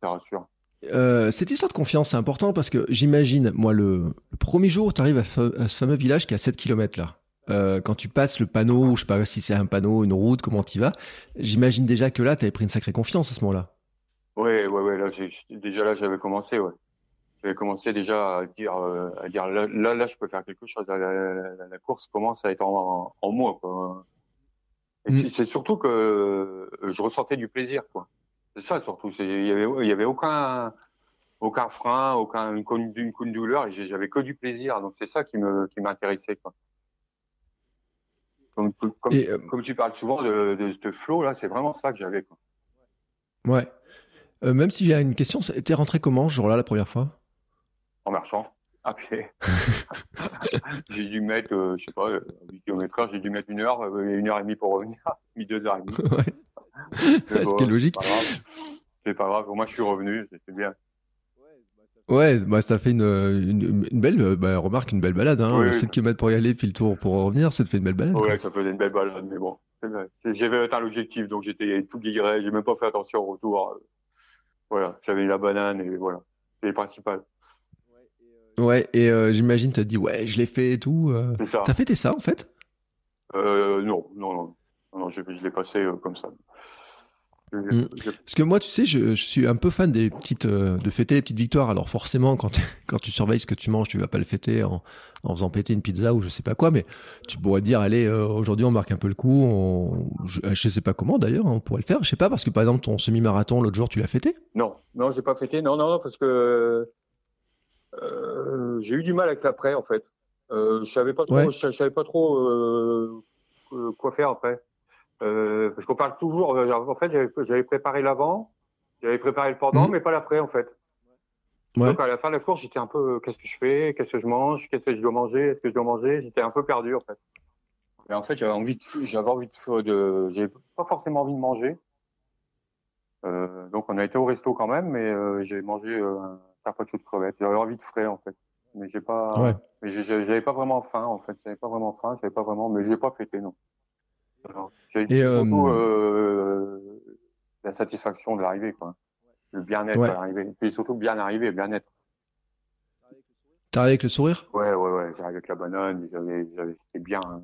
Ça rassure. Euh, cette histoire de confiance, c'est important parce que j'imagine, moi, le, le premier jour où tu arrives à, fa- à ce fameux village qui est à 7 km là, euh, quand tu passes le panneau, je sais pas si c'est un panneau, une route, comment tu vas, j'imagine déjà que là, tu avais pris une sacrée confiance à ce moment-là. Ouais, ouais, ouais. Là, j'ai, déjà là, j'avais commencé, ouais. J'avais commencé déjà à dire, euh, à dire là, là, là, je peux faire quelque chose. La, la- course commence à être en, en moi, quoi. Et Mm. c'est surtout que je ressentais du plaisir, quoi. C'est ça surtout. Il y avait, il y avait aucun, aucun frein, aucun une, une, une, une douleur. Et j'avais que du plaisir. Donc c'est ça qui me, qui m'intéressait, quoi. Comme, comme, Et, euh, comme tu parles souvent de, de ce flow là, c'est vraiment ça que j'avais, quoi. Ouais. Euh, même si j'ai une question, t'es rentré comment ce jour-là la première fois? En marchant à pied. j'ai dû mettre, euh, je sais pas, euh, 8 km heure, j'ai dû mettre une heure, euh, et une heure et demie pour revenir, mis deux heures et demie. Ouais. Ce bon, qui est logique. C'est pas grave. Au moins, je suis revenu, c'est bien. Ouais, bah ça fait une, une, une belle, bah, remarque, une belle balade. Hein. Oui, oui. 7 km pour y aller, puis le tour pour revenir, ça te fait une belle balade. quoi. Ouais, ça faisait une belle balade, mais bon. J'avais atteint l'objectif, donc j'étais tout guilleret, j'ai même pas fait attention au retour. Voilà, j'avais la banane et voilà. C'est le principal. Ouais, et euh, j'imagine, t'as dit, ouais, je l'ai fait et tout. euh. C'est ça. T'as fêté ça, en fait? Euh, non, non, non. Non, je, je l'ai passé euh, comme ça. Je- Mm. je- Parce que moi, tu sais, je, suis un peu fan des petites, euh, de fêter les petites victoires. Alors forcément, quand, quand tu surveilles ce que tu manges, tu vas pas le fêter en, en faisant péter une pizza ou je sais pas quoi, mais tu pourrais dire, allez, euh, aujourd'hui on marque un peu le coup. On, je, je sais pas comment d'ailleurs, hein, on pourrait le faire. Je sais pas parce que par exemple ton semi-marathon l'autre jour, tu l'as fêté? Non, non, j'ai pas fêté. Non, non, non, parce que euh, j'ai eu du mal avec l'après, en fait. Euh, je savais pas trop, Ouais. je, savais pas trop euh, euh, quoi faire après. Euh, parce qu'on parle toujours. euh, En fait, j'avais j'avais préparé l'avant, j'avais préparé le pendant, Mhm. mais pas l'après, en fait. Ouais. Donc à la fin de la course, j'étais un peu, euh, qu'est-ce que je fais, qu'est-ce que je mange, qu'est-ce que je dois manger, est-ce que je dois manger? J'étais un peu perdu, en fait. Et en fait, j'avais envie de, j'avais envie de, de j'avais pas forcément envie de manger. Euh, donc on a été au resto quand même, mais euh, j'ai mangé euh, un carpaccio de crevettes. J'avais envie de frais en fait, mais j'ai pas, Ouais. mais j'avais pas vraiment faim en fait. J'avais pas vraiment faim, j'avais pas vraiment, mais j'ai pas fêté non. J'ai Et, euh, surtout euh, la satisfaction de l'arrivée quoi, le bien-être Ouais. à l'arrivée, et puis surtout bien arrivé, bien-être. T'arrives avec le sourire? Ouais ouais ouais, j'arrivais avec la banane, j'avais, j'avais, c'était bien, hein.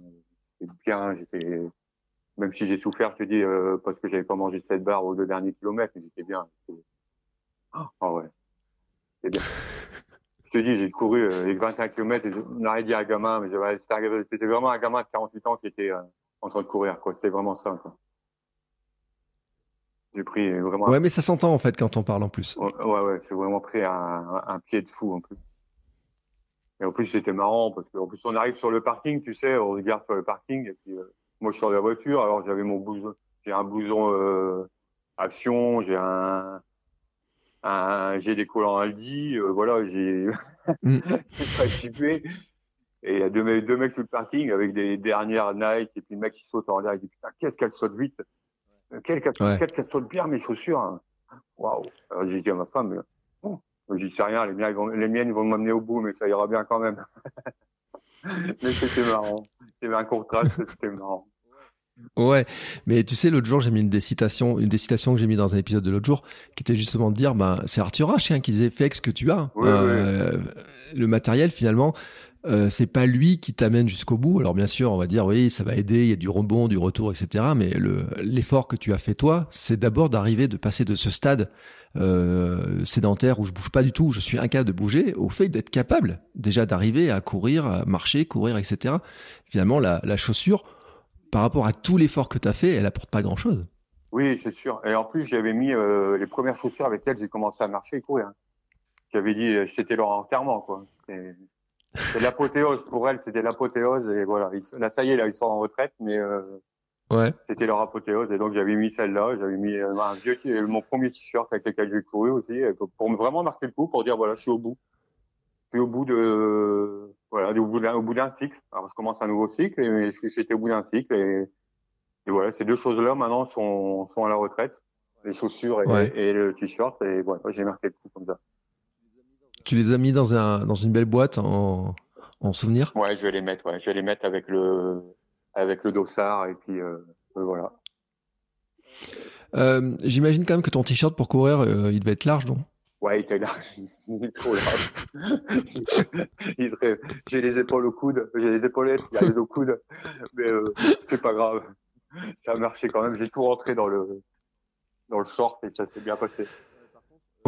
c'était bien, j'étais, même si j'ai souffert, je te dis, euh, parce que j'avais pas mangé cette barre aux deux derniers kilomètres, mais j'étais bien. J'étais- Ah ouais, c'était bien. je te dis, j'ai couru euh, avec 21 km et on aurait dit un gamin, mais c'était vraiment un gamin de 48 ans qui était euh, en train de courir, quoi. C'était vraiment ça, quoi. J'ai pris vraiment. Ouais, mais ça s'entend en fait quand on parle en plus. Ouais, ouais, c'est vraiment pris un, un, pied de fou en plus. Et en plus, c'était marrant parce qu'en plus, on arrive sur le parking, tu sais, on regarde sur le parking et puis euh, moi, je sors de la voiture, alors j'avais mon blouson, j'ai un blouson euh, action, j'ai un, un j'ai des collants Aldi, euh, voilà, j'ai mm. pas équipé. Et il y a deux mecs, deux mecs sur le parking avec des dernières Nike et puis le mec qui saute en l'air, il dit putain, qu'est-ce qu'elle saute vite. Quelle qu'elle saute bien mes chaussures. Hein. Waouh. Alors j'ai dit à ma femme, oh, j'y sais rien, les miennes, vont, les miennes vont m'amener au bout, mais ça ira bien quand même. mais c'était marrant. C'était un contraste, c'était marrant. Ouais, mais tu sais, l'autre jour, j'ai mis une des citations, une des citations que j'ai mis dans un épisode de l'autre jour, qui était justement de dire, ben, c'est Arthur H, hein, qui disait, fais ce que tu as. euh, Le matériel, finalement, euh, c'est pas lui qui t'amène jusqu'au bout. Alors bien sûr, on va dire oui, ça va aider, il y a du rebond, du retour, etc. Mais l'effort que tu as fait toi, c'est d'abord d'arriver, de passer de ce stade euh, sédentaire où je bouge pas du tout, où je suis incapable de bouger, au fait d'être capable déjà d'arriver à courir, à marcher, courir, etc. Finalement, la, chaussure, par rapport à tout l'effort que tu as fait, elle apporte pas grand-chose. Oui, c'est sûr. Et en plus, j'avais mis euh, les premières chaussures avec lesquelles j'ai commencé à marcher et courir. J'avais dit, c'était leur enterrement, quoi. C'est l'apothéose pour elle, c'était l'apothéose et voilà. Là, ça y est, là, ils sont en retraite, mais euh, ouais. c'était leur apothéose et donc j'avais mis celle-là, j'avais mis euh, un vieux, mon premier t-shirt avec lequel j'ai couru aussi pour vraiment marquer le coup, pour dire voilà, je suis au bout, je suis au bout de voilà, au bout d'un au bout d'un cycle. Alors je commence un nouveau cycle et j'étais au bout d'un cycle et, et, voilà, ces deux choses-là maintenant sont sont à la retraite, les chaussures et, et le t-shirt et voilà, j'ai marqué le coup comme ça. Tu les as mis dans, un, dans une belle boîte en, en souvenir? Ouais, je vais les mettre. Ouais. Je vais les mettre avec le, avec le dossard et puis euh, euh voilà. Euh, J'imagine quand même que ton t-shirt pour courir, euh, il devait être large, non? Ouais, il était large. Il est trop large. j'ai les épaules au coude, j'ai les épaulettes, il y a les au coude, mais c'est pas grave. Ça a marché quand même. J'ai tout rentré dans le dans le short et ça s'est bien passé.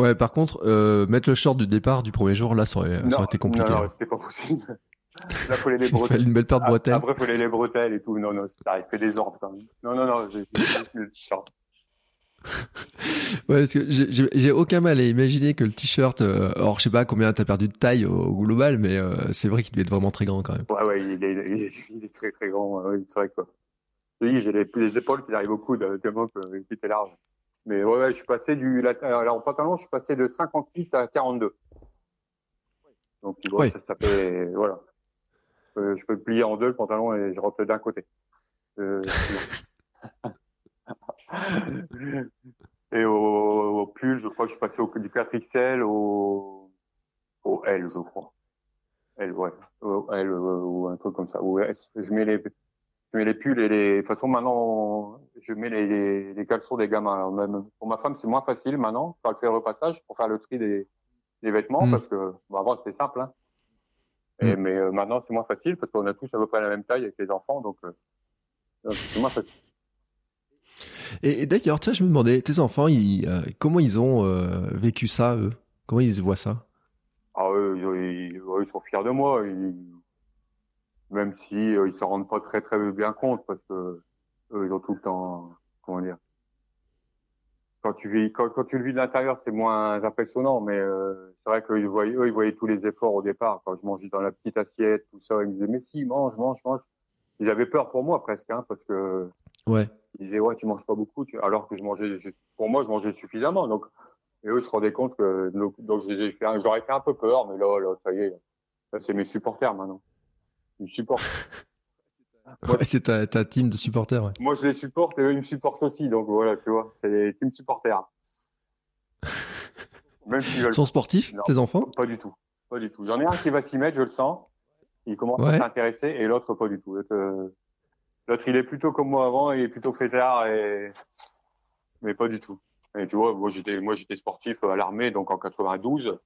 Ouais, par contre, euh, mettre le short du départ du premier jour, là, ça aurait, ça aurait été compliqué. Non, non, c'était pas possible. Là, faut les bretelles. une belle paire de bretelles. Après, faut les bretelles et tout. Non, non, ça fait des ordres quand même. Non, non, non, j'ai le t-shirt. ouais, parce que j'ai aucun mal à imaginer que le t-shirt, euh, or je sais pas combien t'as perdu de taille au, global, mais euh, c'est vrai qu'il devait être vraiment très grand quand même. Ouais, ouais, il est, il est, il est très très grand, ouais, c'est vrai quoi. Oui, j'ai les, les, épaules qui arrivent au coude, tellement qu'il était large. Mais ouais, ouais, je suis passé du, alors en pantalon, je suis passé de 58 à 42. Donc, tu vois, ça, fait, voilà. Euh, je peux plier en deux le pantalon et je rentre d'un côté. Euh, et au, au, pull, je crois que je suis passé au, du 4XL au, au L, je crois. L, ouais. Au L, ou un truc comme ça. Ou S. Je mets les, je mets les pulls et les. De toute façon, maintenant, je mets les, les, caleçons des gamins. Alors, même pour ma femme, c'est moins facile maintenant, faire le repassage, pour faire le tri des, des vêtements, mm. parce que bon, avant c'était simple. Hein. Et, mm. Mais euh, maintenant, c'est moins facile parce qu'on a tous à peu près la même taille avec les enfants, donc euh, c'est moins facile. Et, d'ailleurs, tu je me demandais, tes enfants, ils, euh, comment ils ont vécu ça, eux? Comment ils voient ça? Ah, eux, ils, ils, sont fiers de moi. Ils, même si euh, ils s'en rendent pas très très bien compte parce que eux, ils ont tout le temps comment dire. Quand tu vis quand, quand tu le vis de l'intérieur c'est moins impressionnant mais euh, c'est vrai qu'ils voyaient eux ils voyaient tous les efforts au départ. Quand je mangeais dans la petite assiette tout ça ils me disaient mais si mange mange mange. Ils avaient peur pour moi presque hein, parce que ouais. ils disaient ouais tu manges pas beaucoup tu... alors que je mangeais pour moi je mangeais suffisamment. Donc et eux ils se rendaient compte que donc, j'aurais fait un peu peur mais là là ça y est. Là c'est mes supporters maintenant ils me supportent. Ouais, c'est ta, ta, team de supporters. Ouais. Moi, je les supporte et eux, ils me supportent aussi. Donc voilà, tu vois, c'est les team supporters. Même s'ils veulent... sont sportifs, tes enfants? Pas du tout. Pas du tout. J'en ai un qui va s'y mettre, je le sens. Il commence à s'intéresser et l'autre, pas du tout. Euh, l'autre, il est plutôt comme moi avant, il est plutôt fêtard et, mais pas du tout. Et tu vois, moi, j'étais, moi, j'étais sportif à l'armée, donc en 92,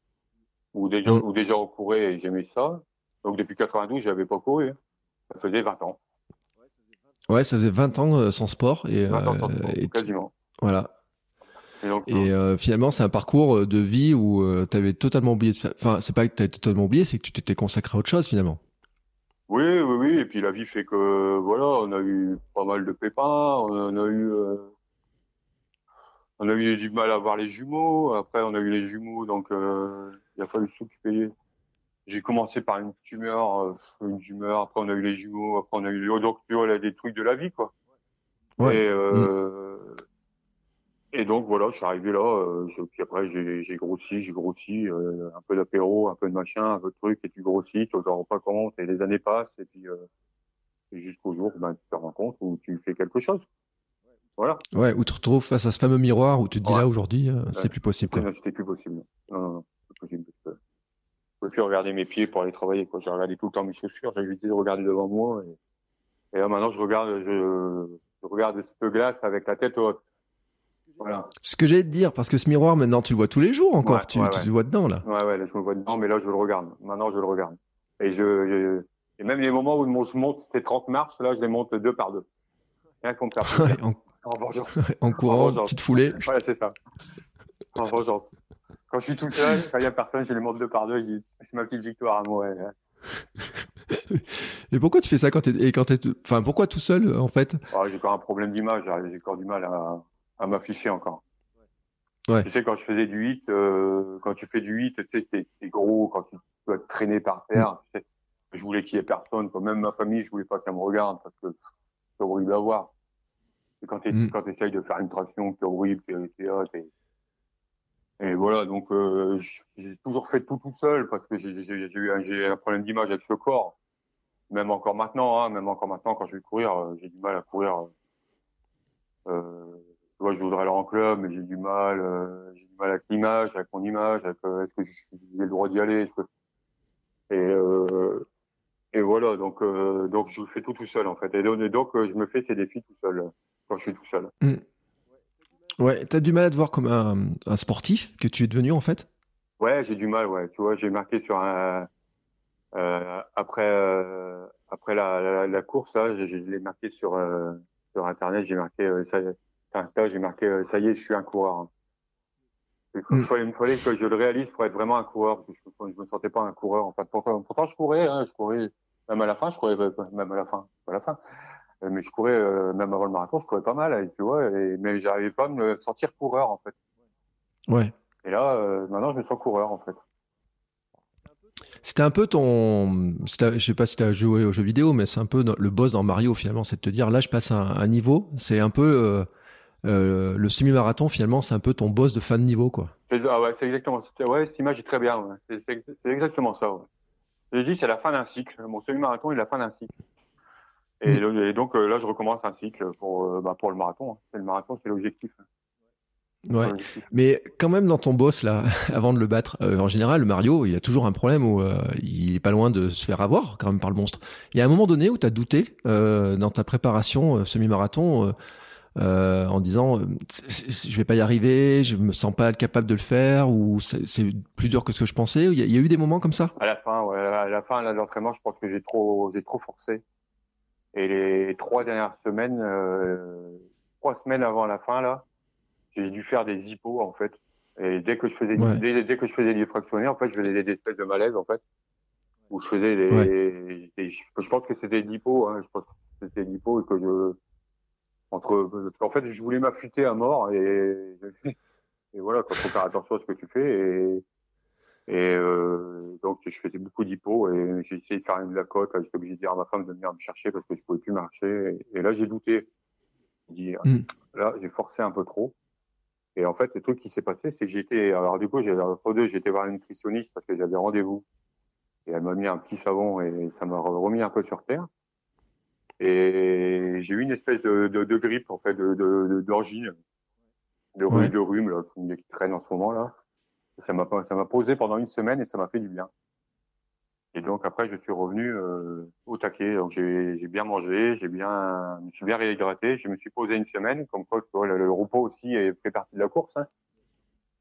où déjà, mm. où déjà on courait et j'aimais ça. Donc depuis 92, j'avais pas couru. Hein. Ça faisait 20 ans. Ouais, ça faisait 20 ans euh, sans sport. Et, 20 ans sans sport, euh, quasiment. Voilà. Et euh, finalement, c'est un parcours de vie où euh, tu avais totalement oublié de faire. Enfin, c'est pas que tu totalement oublié, c'est que tu t'étais consacré à autre chose finalement. Oui, oui, oui. Et puis la vie fait que voilà, on a eu pas mal de pépins, on a eu, euh, on a eu du mal à voir les jumeaux. Après, on a eu les jumeaux, donc il a fallu s'occuper. J'ai commencé par une tumeur, une tumeur. Après, on a eu les jumeaux. Après, on a eu les... donc tu vois, des trucs de la vie, quoi. Ouais. Et, mm. Et donc voilà, je suis arrivé là. Euh, puis après, j'ai grossi, j'ai grossi, euh, un peu d'apéro, un peu de machin, un peu de trucs, et tu grossis, tu te rends pas compte, et les années passent, et puis euh, jusqu'au jour, ben, tu te rends compte où tu fais quelque chose. Voilà. Ouais, où tu te retrouves face à ce fameux miroir où tu te dis là aujourd'hui, euh, c'est plus possible. C'était plus possible. Non, non, non, c'est possible. Je peux plus regarder mes pieds pour aller travailler. Quoi. J'ai regardé tout le temps mes chaussures, j'ai évité de regarder devant moi. Et, et là, maintenant, je regarde, je, je regarde cette glace avec la tête haute. Ce que j'allais te dire, parce que ce miroir, maintenant, tu le vois tous les jours encore. tu, te vois dedans, là. Ouais, ouais, là, je me vois dedans, mais là, je le regarde. Maintenant, je le regarde. Et je, et même les moments où je monte ces 30 marches, là, je les monte deux par deux. Rien qu'on me en... en en courant, petite foulée. Ouais, c'est ça. En vengeance. Quand je suis tout seul, quand il n'y a personne, je les monte deux par deux. C'est ma petite victoire à moi. Mais pourquoi tu fais ça quand tu et quand enfin pourquoi tout seul en fait? Ah, J'ai encore un problème d'image, j'ai encore du mal à, à m'afficher encore. Ouais. Tu sais, quand je faisais du hit, euh, quand tu fais du hit, tu sais, t'es, es gros, quand tu dois te traîner par terre, tu sais, je voulais qu'il y ait personne, même ma famille, je voulais pas qu'elle me regarde parce que c'est horrible à voir. Et quand tu mm. quand essayes de faire une traction, c'est horrible, t'es, t'es... Et voilà, donc euh, j'ai toujours fait tout tout seul parce que j'ai, eu un, un problème d'image avec ce corps. Même encore maintenant, hein, même encore maintenant, quand je vais courir, euh, j'ai du mal à courir. Euh, vois, je voudrais aller en club, mais j'ai du mal, euh, j'ai du mal avec l'image, avec mon image, avec euh, est-ce que j'ai le droit d'y aller, et euh, et voilà, donc donc je fais tout tout seul en fait, et donc, je me fais ces défis tout seul quand je suis tout seul. Mmh. Ouais, t'as du mal à te voir comme un, un, sportif que tu es devenu en fait? Ouais, j'ai du mal, ouais. Tu vois, j'ai marqué sur un après après la, la, la, course, là, je, je l'ai marqué sur sur internet, j'ai marqué ça Insta, j'ai marqué euh, ça y est, je suis un coureur. Hein. Il, faut, mm. il, fallait que je le réalise pour être vraiment un coureur, parce que je, je me sentais pas un coureur. En fait, pourtant, pourtant je courais, hein, je courais même à la fin, je courais même à la fin, à la fin, euh, mais je courais euh, même avant le marathon, je courais pas mal, tu vois, et, mais j'arrivais pas à me sentir coureur en fait. Ouais. Et là, maintenant, je me sens coureur en fait. C'était un peu ton, je sais pas si tu as joué aux jeux vidéo, mais c'est un peu le boss dans Mario finalement, c'est de te dire là je passe un, un niveau, c'est un peu euh, le semi-marathon, finalement, c'est un peu ton boss de fin de niveau, quoi. Ah ouais, c'est exactement. Ouais, cette image est très bien. Ouais. C'est exactement ça. Ouais. Je dis, c'est la fin d'un cycle. Mon semi-marathon est la fin d'un cycle. Et, mm. donc euh, là, je recommence un cycle pour, euh, bah, pour le marathon. Hein. Le marathon, c'est l'objectif. Ouais, mais quand même dans ton boss là, avant de le battre, en général, Mario, il a toujours un problème où il est pas loin de se faire avoir quand même par le monstre. Il y a un moment donné où tu as douté dans ta préparation semi-marathon euh, en disant euh, je vais pas y arriver, je me sens pas capable de le faire ou c'est plus dur que ce que je pensais. Il y, a, eu des moments comme ça? À la fin, ouais, à la fin de l'entraînement, je pense que j'ai trop, j'ai trop forcé. Et les trois dernières semaines, euh, trois semaines avant la fin là, j'ai dû faire des hippos en fait. Et dès que je faisais, dès, que je faisais des fractionnés, en fait, je faisais des, espèces de malaise en fait, où je faisais des, je pense que c'était des hein, je pense que c'était des et que je entre en fait je voulais m'affûter à mort et, et voilà quand faut faire attention à ce que tu fais et et euh, donc je faisais beaucoup d'hypo et j'ai essayé de faire une la côte j'étais obligé de dire à ma femme de venir me chercher parce que je pouvais plus marcher. Et, là j'ai douté. Dire hmm. là j'ai forcé un peu trop. Et en fait le truc qui s'est passé c'est que j'étais alors du coup j'ai deux j'étais voir une nutritionniste parce que j'avais rendez-vous. Et elle m'a mis un petit savon et ça m'a remis un peu sur terre. Et j'ai eu une espèce de, de, de grippe, en fait, de de, de, rhume, de rhume là, qui traîne en ce moment là. Ça m'a ça m'a posé pendant une semaine et ça m'a fait du bien. Et donc après, je suis revenu euh, au taquet. Donc j'ai bien mangé, j'ai bien, je me suis bien réhydraté. Je me suis posé une semaine, comme quoi le, repos aussi fait partie de la course. Hein.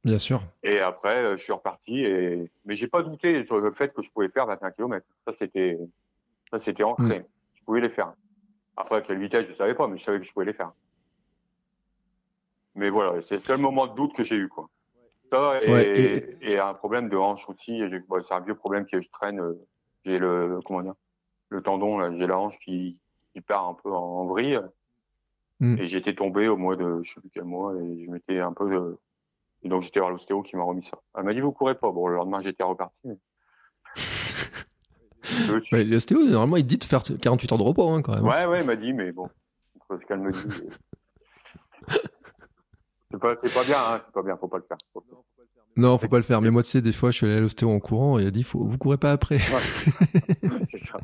Bien sûr. Et après, euh, je suis reparti. Et mais j'ai pas douté sur le fait que je pouvais faire 21 km. Ça c'était, ça c'était ancré. Mm. Je pouvais les faire. Après, à quelle vitesse, je savais pas, mais je savais que je pouvais les faire. Mais voilà, c'est le seul moment de doute que j'ai eu, quoi. Ça et, et... un problème de hanche aussi. c'est un vieux problème que je traîne. Euh, j'ai le, comment dire, le tendon, j'ai la hanche qui, qui part un peu en, vrille. Mm. Et j'étais tombé au mois de, je sais plus quel mois, et je m'étais un peu, euh, et donc j'étais voir l'ostéo qui m'a remis ça. Elle m'a dit, vous courez pas. Bon, le lendemain, j'étais reparti. Mais... l'ostéo, normalement, il dit de faire 48 heures de repos, hein, quand même. Ouais, ouais, il m'a dit, mais bon, ce qu'elle me dit. c'est pas, c'est pas bien, hein, c'est pas bien, faut pas le faire. Faut... Non, faut pas le faire. Mais moi, tu sais, des fois, je suis allé à l'ostéo en courant et il a dit, faut, vous courez pas après. c'est ça.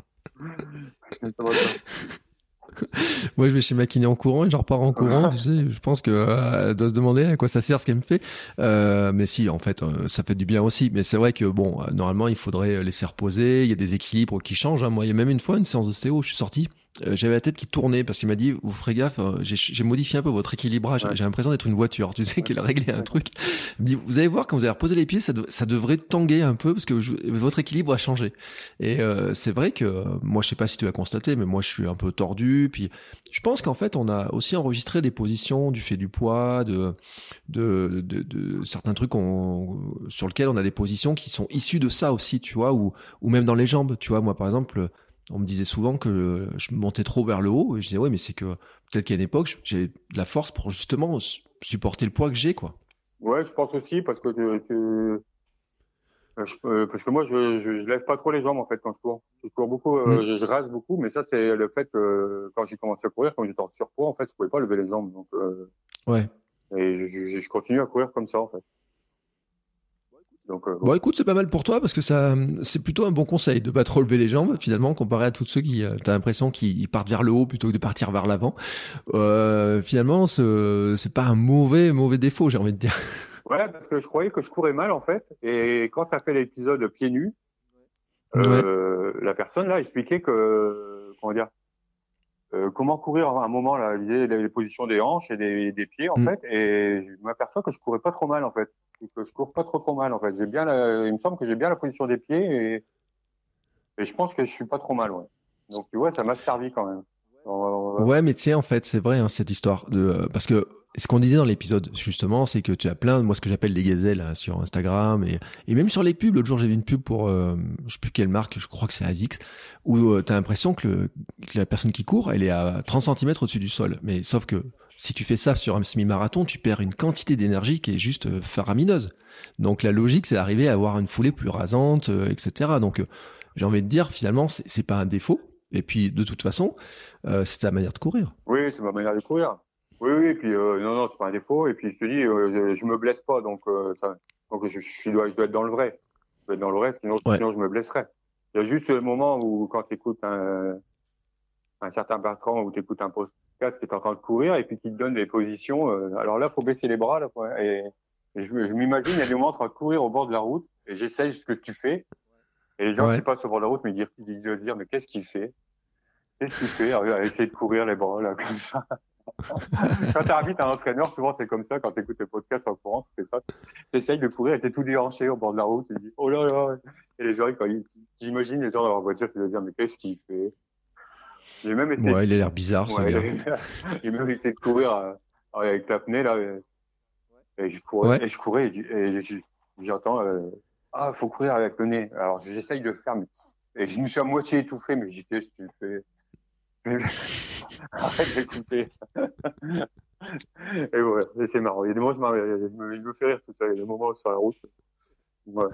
Moi, je vais chez ma kiné en courant et je repars en courant. tu sais, je pense que euh, doit se demander à quoi ça sert ce qu'elle me fait. Euh, mais si, en fait, euh, ça fait du bien aussi. Mais c'est vrai que bon, normalement, il faudrait laisser reposer. Il y a des équilibres qui changent. Hein. Moi, il y a même une fois une séance d'ostéo, je suis sorti. Euh, j'avais la tête qui tournait parce qu'il m'a dit vous ferez gaffe euh, j'ai modifié un peu votre équilibrage. J'ai l'impression d'être une voiture. Tu sais qu'elle a réglé un truc. Il dit vous allez voir quand vous allez reposer les pieds ça, ça devrait tanguer un peu parce que votre équilibre a changé. Et euh, c'est vrai que moi je sais pas si tu as constaté mais moi je suis un peu tordu. Puis je pense qu'en fait on a aussi enregistré des positions du fait du poids de de, de, de certains trucs on, sur lesquels on a des positions qui sont issues de ça aussi tu vois ou ou même dans les jambes. Tu vois moi par exemple on me disait souvent que je montais trop vers le haut et je disais ouais mais c'est que peut-être qu'à une époque j'ai de la force pour justement supporter le poids que j'ai quoi. Ouais, je pense aussi parce que, euh, euh, parce que moi je, je, lève pas trop les jambes en fait quand je cours. Je cours beaucoup, euh, mm. je, rase beaucoup, mais ça c'est le fait que quand j'ai commencé à courir, quand j'étais en surpoids en fait, je pouvais pas lever les jambes donc. ouais. Et je, je continue à courir comme ça en fait. Euh, bon, écoute, c'est pas mal pour toi parce que ça, c'est plutôt un bon conseil de pas trop lever les jambes finalement comparé à tous ceux qui, euh, t'as l'impression qu'ils partent vers le haut plutôt que de partir vers l'avant. Euh, finalement, c'est pas un mauvais, mauvais défaut, j'ai envie de dire. Ouais, parce que je croyais que je courais mal en fait, et quand t'as fait l'épisode pieds nus, la personne là expliquait que, comment dire, comment courir à un moment là, les, les positions des hanches et des, des pieds en mm. fait, et je m'aperçois que je courais pas trop mal en fait que je cours pas trop trop mal en fait. J'ai bien, il me semble que j'ai bien la position des pieds et, je pense que je suis pas trop mal. Ouais. Donc tu vois, ça m'a servi quand même. Ouais, mais tu sais, en fait, c'est vrai hein, cette histoire de euh, parce que ce qu'on disait dans l'épisode justement, c'est que tu as plein, moi ce que j'appelle des gazelles hein, sur Instagram et, et même sur les pubs. L'autre jour, j'ai vu une pub pour euh, je sais plus quelle marque, je crois que c'est Azix, où euh, tu as l'impression que, que, la personne qui court, elle est à 30 cm au-dessus du sol. Mais sauf que si tu fais ça sur un semi-marathon, tu perds une quantité d'énergie qui est juste euh, faramineuse. Donc la logique, c'est d'arriver à avoir une foulée plus rasante, euh, etc. Donc euh, j'ai envie de dire, finalement, c'est pas un défaut. Et puis de toute façon, c'est ta manière de courir. Oui, c'est ma manière de courir. Oui, oui. Et puis non, non, c'est pas un défaut. Et puis je te dis, je, me blesse pas, donc ça, donc je, je, dois, je dois être dans le vrai. Je dois être dans le vrai, sinon, sinon je me blesserais. Il y a juste le moment où quand tu écoutes un, un certain Bertrand, où tu écoutes un post qui est en train de courir et puis qui te donne des positions. Euh, alors là, faut baisser les bras. Là, et, je, je m'imagine, il y a des moments en train de courir au bord de la route et j'essaye ce que tu fais. Et les gens qui passent au bord de la route me disent, ils se dire, mais qu'est-ce qu'il fait? Qu'est-ce qu'il fait? À essayer de courir les bras là comme ça quand tu invites un entraîneur, souvent c'est comme ça, quand tu écoutes les podcasts en courant, tu fais ça. Tu essayes de courir et tu es tout déhanché au bord de la route, tu dis, oh là là. Et les gens, quand j'imagine les gens dans leur voiture, tu dois dire, mais qu'est-ce qu'il fait? J'ai même essayé. Ouais, il a l'air bizarre, ça. J'ai même essayé de courir euh, avec l'apnée là. Et, je courais, et je courais et, j'entends euh, ah faut courir avec le nez. Alors j'essaye de le faire, mais et je me suis à moitié étouffé, mais j'étais tu le fais. Arrête d'écouter. et ouais, c'est marrant. Il y a des moments, je, me, je me fais rire tout ça. Il y a des moments sur la route. Ouais.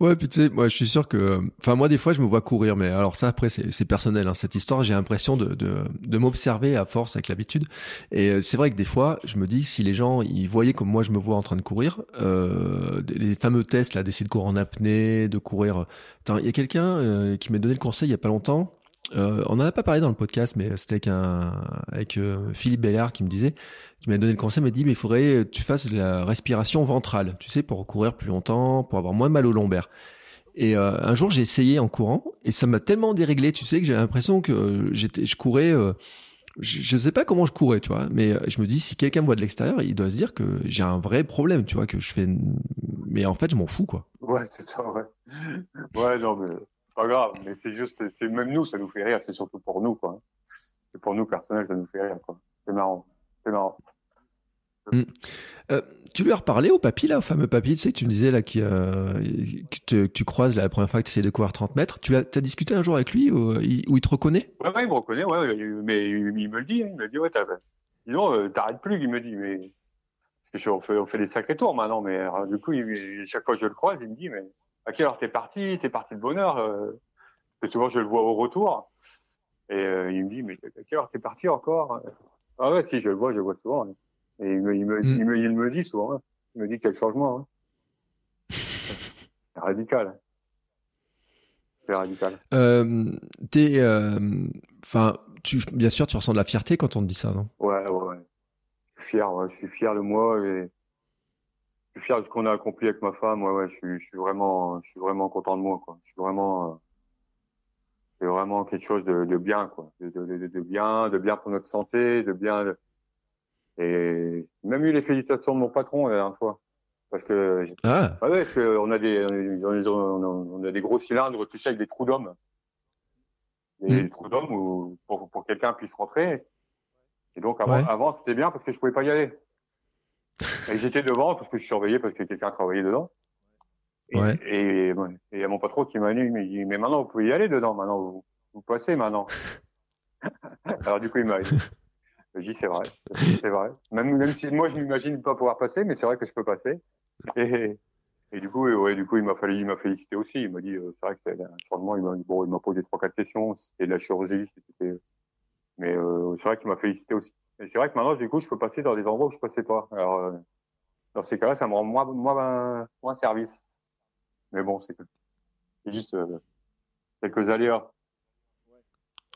Ouais, puis tu sais, moi je suis sûr que, enfin moi des fois je me vois courir, mais alors ça après c'est personnel. Hein, cette histoire, j'ai l'impression de, de, de m'observer à force avec l'habitude. Et euh, c'est vrai que des fois, je me dis si les gens ils voyaient comme moi je me vois en train de courir, euh, les fameux tests là d'essayer de courir en apnée, de courir. Il y a quelqu'un euh, qui m'a donné le conseil il y a pas longtemps. Euh, on n'en a pas parlé dans le podcast, mais c'était avec avec euh, Philippe Bellard qui me disait qui m'a donné le conseil, m'a dit, mais il faudrait que tu fasses la respiration ventrale, tu sais, pour courir plus longtemps, pour avoir moins mal au lombaire. Et euh, un jour, j'ai essayé en courant, et ça m'a tellement déréglé, tu sais, que j'ai l'impression que j'étais, je courais, euh, je, ne sais pas comment je courais, tu vois, mais euh, je me dis, si quelqu'un me voit de l'extérieur, il doit se dire que j'ai un vrai problème, tu vois, que je fais, mais en fait, je m'en fous, quoi. Ouais, c'est ça, ouais. Ouais, non, mais pas grave, mais c'est juste, même nous, ça nous fait rire, c'est surtout pour nous, quoi. C'est pour nous personnel, ça nous fait rire, quoi. C'est marrant. C'est marrant. Mm. Euh, tu lui as reparlé au papy, là, au fameux papy, tu sais, tu me disais là qui, euh, que, tu croises la première fois que tu essayes de courir 30 mètres. Tu as, as, discuté un jour avec lui où, il te reconnaît? Ouais, ouais, il me reconnaît, ouais, mais il, me le dit, hein, il me dit, ouais, disons, euh, t'arrêtes plus, il me dit, mais parce que on fait, on fait des sacrés tours maintenant, mais du coup, il, chaque fois que je le croise, il me dit, mais à quelle heure t'es parti? T'es parti de bonne heure euh, souvent je le vois au retour, et il me dit, mais à quelle heure t'es parti encore? Ah ouais, si, je le vois, je le vois souvent. Hein. Et il me, il me, il me, il me dit souvent, hein. il me dit le changement. Hein. C'est radical. C'est radical. Euh, t'es, enfin, tu, bien sûr, tu ressens de la fierté quand on te dit ça, non? Ouais, ouais, ouais. Je suis fier, ouais. je suis fier de moi et suis fier de ce qu'on a accompli avec ma femme. Ouais, ouais, je suis, je suis vraiment, je suis vraiment content de moi, quoi. Je suis vraiment, euh, c'est vraiment quelque chose de, de bien, quoi. De, de, de, bien, de bien pour notre santé, de bien. Et même eu les félicitations de mon patron la dernière fois. Parce que, ah. ouais, parce que on a des, on a, des gros cylindres, tu sais, avec des trous d'hommes des mm. trous d'hommes où pour, pour quelqu'un puisse rentrer. Et donc avant, avant c'était bien parce que je pouvais pas y aller. Et j'étais devant parce que je surveillais parce que quelqu'un travaillait dedans. Et, ouais. et, il y a mon patron qui m'a dit, mais, mais maintenant vous pouvez y aller dedans, maintenant vous, vous passez maintenant. Alors du coup il m'a dit, c'est vrai, c'est vrai. Même, même si moi je m'imagine pas pouvoir passer, mais c'est vrai que je peux passer. Et, et du coup, ouais, du coup, il m'a fallu, il m'a félicité aussi. Il m'a dit, euh, c'est vrai que c'est un changement. Il m'a, bon, il m'a posé trois quatre questions. C'était de la chirurgie, c'était, mais euh, c'est vrai qu'il m'a félicité aussi. Et c'est vrai que maintenant, du coup, je peux passer dans des endroits où je passais pas. Alors, euh, dans ces cas-là, ça me rend moins, moins, moins service. Mais bon, c'est, juste euh, quelques aléas.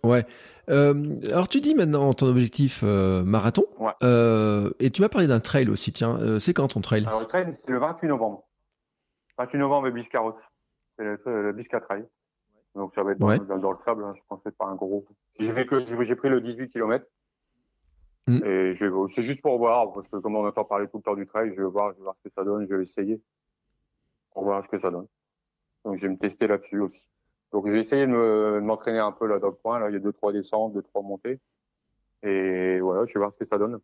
Ouais. Euh, alors tu dis maintenant ton objectif euh, marathon. Ouais. Euh, et tu m'as parlé d'un trail aussi. Tiens, c'est quand ton trail? Alors le trail, c'est le 28 novembre. 28 novembre, Biscarros. C'est le, le Biscatrail. Donc ça va être dans, dans, le sable, hein, je pense que pas un gros. J'ai que j'ai pris le 18 km. Mm. Et c'est juste pour voir, parce que comme on entend parler tout le temps du trail, je vais voir, je vais voir ce que ça donne, je vais essayer. Pour voir ce que ça donne. Donc je vais me tester là-dessus aussi. Donc j'ai essayé de m'entraîner un peu là dans le coin, là, il y a deux, trois descentes, deux, trois montées. Et voilà, je vais voir ce que ça donne.